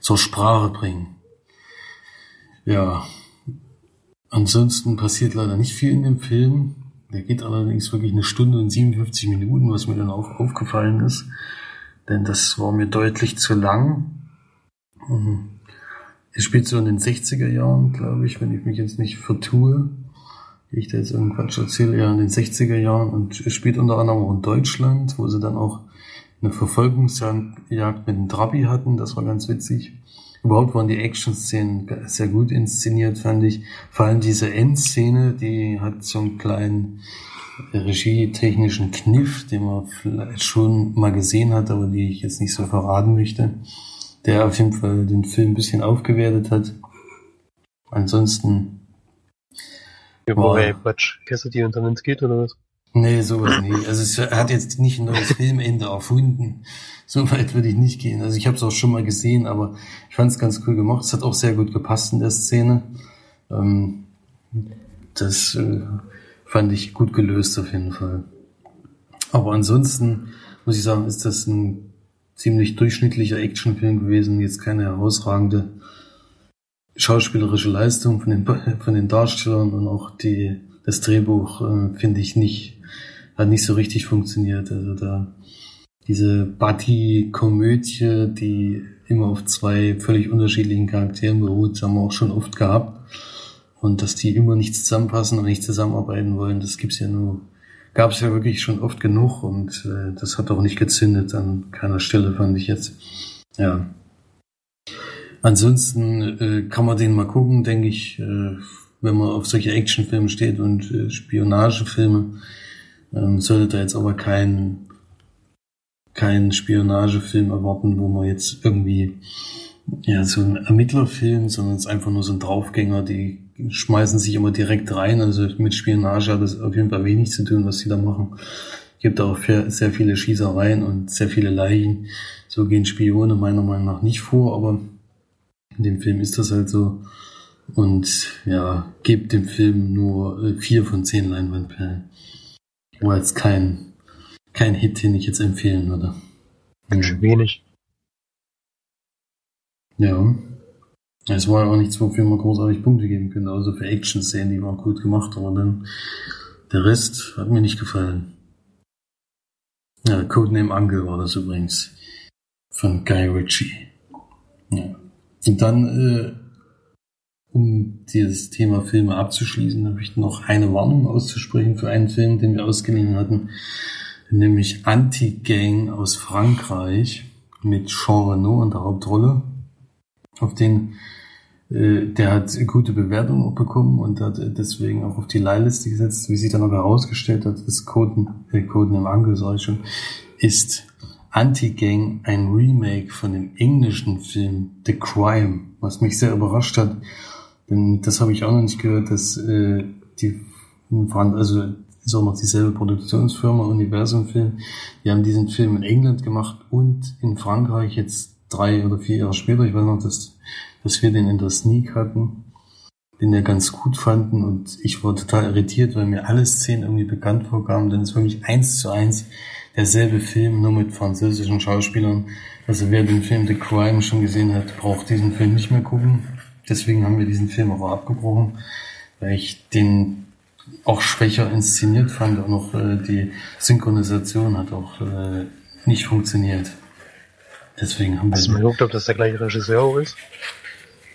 zur Sprache bringen. Ja. Ansonsten passiert leider nicht viel in dem Film. Der geht allerdings wirklich eine Stunde und 57 Minuten, was mir dann auch aufgefallen ist. Denn das war mir deutlich zu lang. Mhm. Es spielt so in den 60er Jahren, glaube ich, wenn ich mich jetzt nicht vertue. Ich da jetzt irgendeinen Quatsch erzähle, ja, in den 60er Jahren und spielt unter anderem auch in Deutschland, wo sie dann auch eine Verfolgungsjagd mit dem Trabi hatten, das war ganz witzig. Überhaupt waren die Action-Szenen sehr gut inszeniert, fand ich. Vor allem diese Endszene, die hat so einen kleinen regietechnischen Kniff, den man vielleicht schon mal gesehen hat, aber die ich jetzt nicht so verraten möchte, der auf jeden Fall den Film ein bisschen aufgewertet hat. Ansonsten, Ja, Boah. hey, Quatsch, Cassidy und dann ins geht oder was? nee, sowas nicht. Also es hat jetzt nicht ein neues Filmende erfunden. So weit würde ich nicht gehen. Also ich habe es auch schon mal gesehen, aber ich fand es ganz cool gemacht. Es hat auch sehr gut gepasst in der Szene. Ähm, das äh, fand ich gut gelöst auf jeden Fall. Aber ansonsten muss ich sagen, ist das ein ziemlich durchschnittlicher Actionfilm gewesen. Jetzt keine herausragende schauspielerische Leistung von den, von den Darstellern und auch die, das Drehbuch äh, finde ich nicht, hat nicht so richtig funktioniert. Also da diese Buddy-Komödie, die immer auf zwei völlig unterschiedlichen Charakteren beruht, haben wir auch schon oft gehabt. Und dass die immer nicht zusammenpassen und nicht zusammenarbeiten wollen, das gibt's ja nur gab es ja wirklich schon oft genug und äh, das hat auch nicht gezündet an keiner Stelle, fand ich jetzt. Ja. Ansonsten äh, kann man den mal gucken, denke ich, äh, wenn man auf solche Actionfilme steht und äh, Spionagefilme. Ähm, sollte da jetzt aber kein, kein Spionagefilm erwarten, wo man jetzt irgendwie ja, so ein Ermittlerfilm, sondern es ist einfach nur so ein Draufgänger, die schmeißen sich immer direkt rein. Also mit Spionage hat es auf jeden Fall wenig zu tun, was sie da machen. Es gibt auch sehr viele Schießereien und sehr viele Leichen. So gehen Spione meiner Meinung nach nicht vor, aber in dem Film ist das halt so. Und ja, gebt dem Film nur äh, vier von zehn Leinwandperlen. War jetzt kein, kein Hit, den ich jetzt empfehlen würde. Wenig. Ja. Es war ja auch nichts, wofür man großartig Punkte geben könnte, außer für Action-Szenen, die waren gut gemacht, aber dann der Rest hat mir nicht gefallen. Ja, Codename Angle war das übrigens. Von Guy Ritchie. Ja. Und dann, äh, um dieses Thema Filme abzuschließen, habe ich noch eine Warnung auszusprechen für einen Film, den wir ausgeliehen hatten, nämlich Anti-Gang aus Frankreich mit Jean Reno in der Hauptrolle auf den, äh, der hat gute Bewertungen auch bekommen und hat deswegen auch auf die Leihliste gesetzt. Wie sich dann aber herausgestellt hat, ist Coden, äh, Coden im Angel, sag ich schon, ist Anti-Gang ein Remake von dem englischen Film The Crime, was mich sehr überrascht hat. Denn das habe ich auch noch nicht gehört, dass äh, die also ist auch noch dieselbe Produktionsfirma, Universum Film, die haben diesen Film in England gemacht und in Frankreich jetzt drei oder vier Jahre später, ich weiß noch, dass, dass wir den in der Sneak hatten, den wir ganz gut fanden. Und ich war total irritiert, weil mir alle Szenen irgendwie bekannt vorkamen, denn es ist wirklich eins zu eins derselbe Film, nur mit französischen Schauspielern. Also wer den Film The Crime schon gesehen hat, braucht diesen Film nicht mehr gucken. Deswegen haben wir diesen Film aber abgebrochen, weil ich den auch schwächer inszeniert fand und auch äh, die Synchronisation hat auch äh, nicht funktioniert. Deswegen haben wir. Hast du mal geguckt, ob das der gleiche Regisseur ist?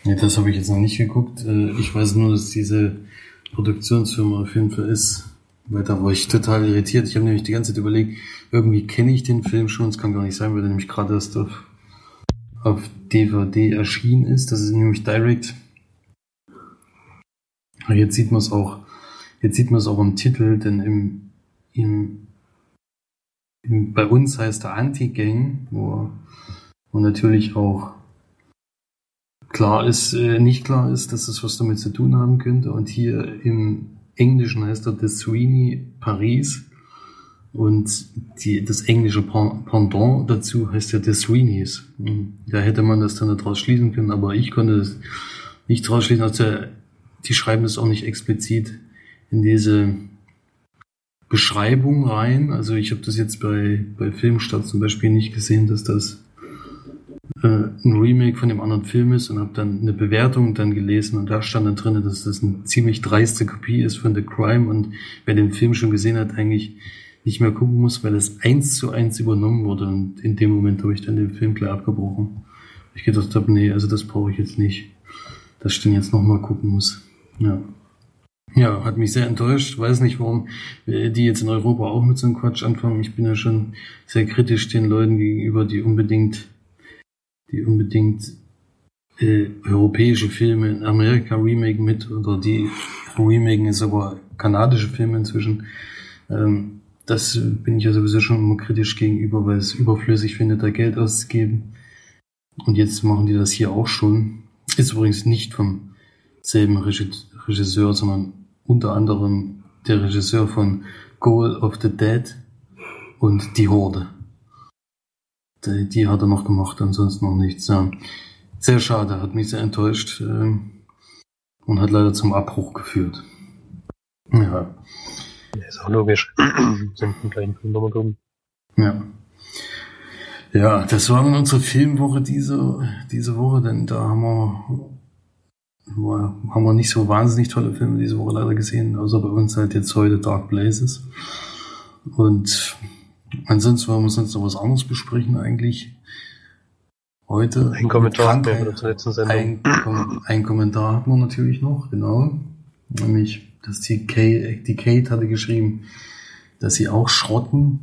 Nee, das habe ich jetzt noch nicht geguckt. Äh, ich weiß nur, dass diese Produktionsfirma auf jeden Fall ist. Weil da war ich total irritiert. Ich habe nämlich die ganze Zeit überlegt, irgendwie kenne ich den Film schon. Es kann gar nicht sein, weil der nämlich gerade erst auf, auf DVD erschienen ist. Das ist nämlich Direct. Jetzt sieht man es auch, jetzt sieht man es auch im Titel, denn im, im, im bei uns heißt er Anti-Gang, wo und natürlich auch klar ist, äh, nicht klar ist, dass es was damit zu tun haben könnte. Und hier im Englischen heißt er The Sweeney Paris. Und die, das englische Pendant dazu heißt ja The Sweeneys. Da hätte man das dann daraus schließen können, aber ich konnte es nicht daraus schließen. Also die schreiben das auch nicht explizit in diese Beschreibung rein. Also ich habe das jetzt bei, bei Filmstadt zum Beispiel nicht gesehen, dass das äh, ein Remake von dem anderen Film ist und habe dann eine Bewertung dann gelesen und da stand dann drin, dass das eine ziemlich dreiste Kopie ist von The Crime und wer den Film schon gesehen hat, eigentlich nicht mehr gucken muss, weil es eins zu eins übernommen wurde und in dem Moment habe ich dann den Film gleich abgebrochen. Ich gedacht habe, nee, also das brauche ich jetzt nicht, dass ich den jetzt nochmal gucken muss. Ja. Ja, hat mich sehr enttäuscht. Weiß nicht, warum die jetzt in Europa auch mit so einem Quatsch anfangen. Ich bin ja schon sehr kritisch den Leuten gegenüber, die unbedingt die unbedingt äh, europäische Filme in Amerika remaken mit oder die remaken sogar kanadische Filme inzwischen. Ähm, das bin ich ja sowieso schon immer kritisch gegenüber, weil es überflüssig findet, da Geld auszugeben. Und jetzt machen die das hier auch schon. Ist übrigens nicht vom selben Regisseur, sondern unter anderem der Regisseur von Goal of the Dead und Die Horde. Die, hat er noch gemacht, ansonsten noch nichts. Sehr schade, hat mich sehr enttäuscht äh, und hat leider zum Abbruch geführt. Ja. Ist auch logisch. Sind einen kleinen Film nochmal gucken. Ja. Ja, das war dann unsere Filmwoche diese, diese Woche, denn da haben wir, haben wir nicht so wahnsinnig tolle Filme diese Woche leider gesehen, außer bei uns halt jetzt heute Dark Blazes. Und Ansonsten wollen wir sonst noch was anderes besprechen eigentlich. Heute. Ein Kommentar wir zur letzten Sendung. Ein, ein Kommentar hatten wir natürlich noch, genau. Nämlich, dass die Kate, die Kate hatte geschrieben, dass sie auch Schrotten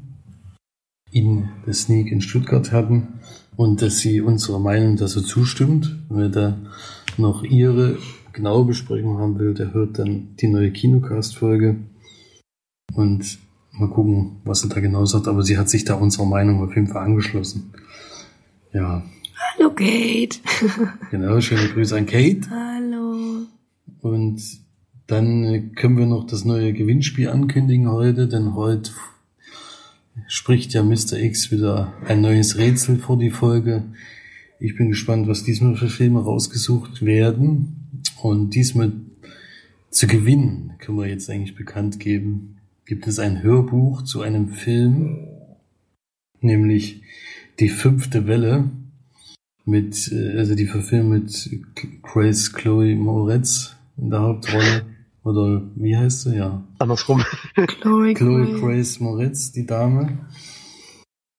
in der Sneak in Stuttgart hatten und dass sie unserer Meinung dazu zustimmt. Wer da noch ihre genaue Besprechung haben will, der hört dann die neue Kinocast-Folge und mal gucken, was sie da genau sagt. Aber sie hat sich da unserer Meinung auf jeden Fall angeschlossen. Ja. Hallo Kate. genau, schöne Grüße an Kate. Hallo. Und dann können wir noch das neue Gewinnspiel ankündigen heute, denn heute spricht ja Mr. X wieder ein neues Rätsel vor die Folge. Ich bin gespannt, was diesmal für Filme rausgesucht werden. Und diesmal zu gewinnen, können wir jetzt eigentlich bekannt geben, gibt es ein Hörbuch zu einem Film, nämlich Die fünfte Welle mit, äh, also die Verfilmung mit Grace Chloe Moretz in der Hauptrolle. Oder wie heißt sie? Ja. Andersrum. Chloe, Chloe Grace Moretz, die Dame.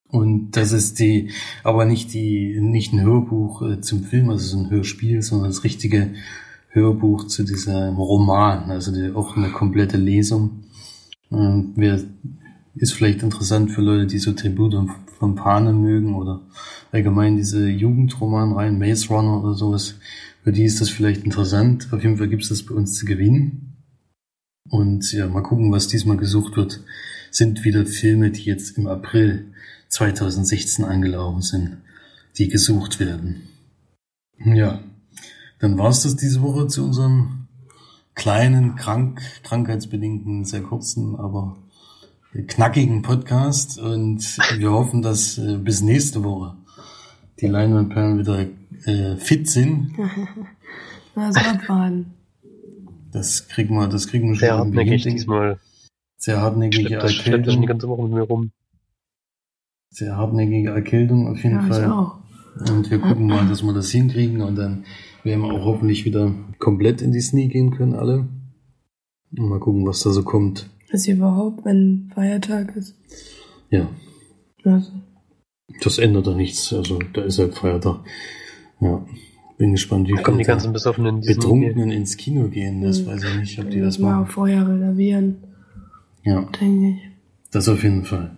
Und das ist die, aber nicht die, nicht ein Hörbuch äh, zum Film, also so ein Hörspiel, sondern das richtige Hörbuch zu diesem Roman, also die, auch eine komplette Lesung. Ähm, wer, ist vielleicht interessant für Leute, die so Tribute von Panem mögen oder allgemein diese Jugendroman rein, Maze Runner oder sowas. Für die ist das vielleicht interessant. Auf jeden Fall gibt es das bei uns zu gewinnen. Und ja, mal gucken, was diesmal gesucht wird. Sind wieder Filme, die jetzt im April 2016 angelaufen sind, die gesucht werden. Ja, dann war's das diese Woche zu unserem kleinen, krank, krankheitsbedingten, sehr kurzen, aber knackigen Podcast. Und wir hoffen, dass äh, bis nächste Woche die Leinwandperlen wieder äh, fit sind. Also abwarten. Das kriegen wir, das kriegen wir schon Sehr hartnäckig hin, denke ich. diesmal. Sehr hartnäckige Schleppt das, schleppt das schon die Erkältung. ganze Woche mit mir rum. Sehr hartnäckige Erkältung auf jeden Ja, ich Fall. auch. Und wir gucken mal, dass wir das hinkriegen und dann werden wir auch hoffentlich wieder komplett in die Sneak gehen können, alle. Und mal gucken, was da so kommt. Ist überhaupt, wenn Feiertag ist. Ja, Also, das ändert doch nichts. Also da ist halt Feiertag. Ja, bin gespannt, wie kommen die viele ganzen Besoffenen Betrunkenen ins Kino gehen. Das Mhm. weiß ich nicht, ob die das mal machen. vorher reservieren, Ja, denke ich. das auf jeden Fall.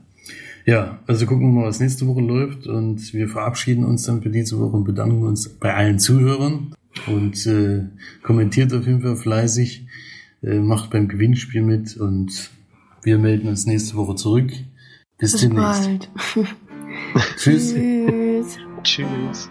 Ja, also gucken wir mal, was nächste Woche läuft und wir verabschieden uns dann für diese Woche und bedanken uns bei allen Zuhörern und äh, kommentiert auf jeden Fall fleißig, äh, macht beim Gewinnspiel mit und wir melden uns nächste Woche zurück. Bis Bis demnächst. bald. Tschüss. Tschüss. Tschüss.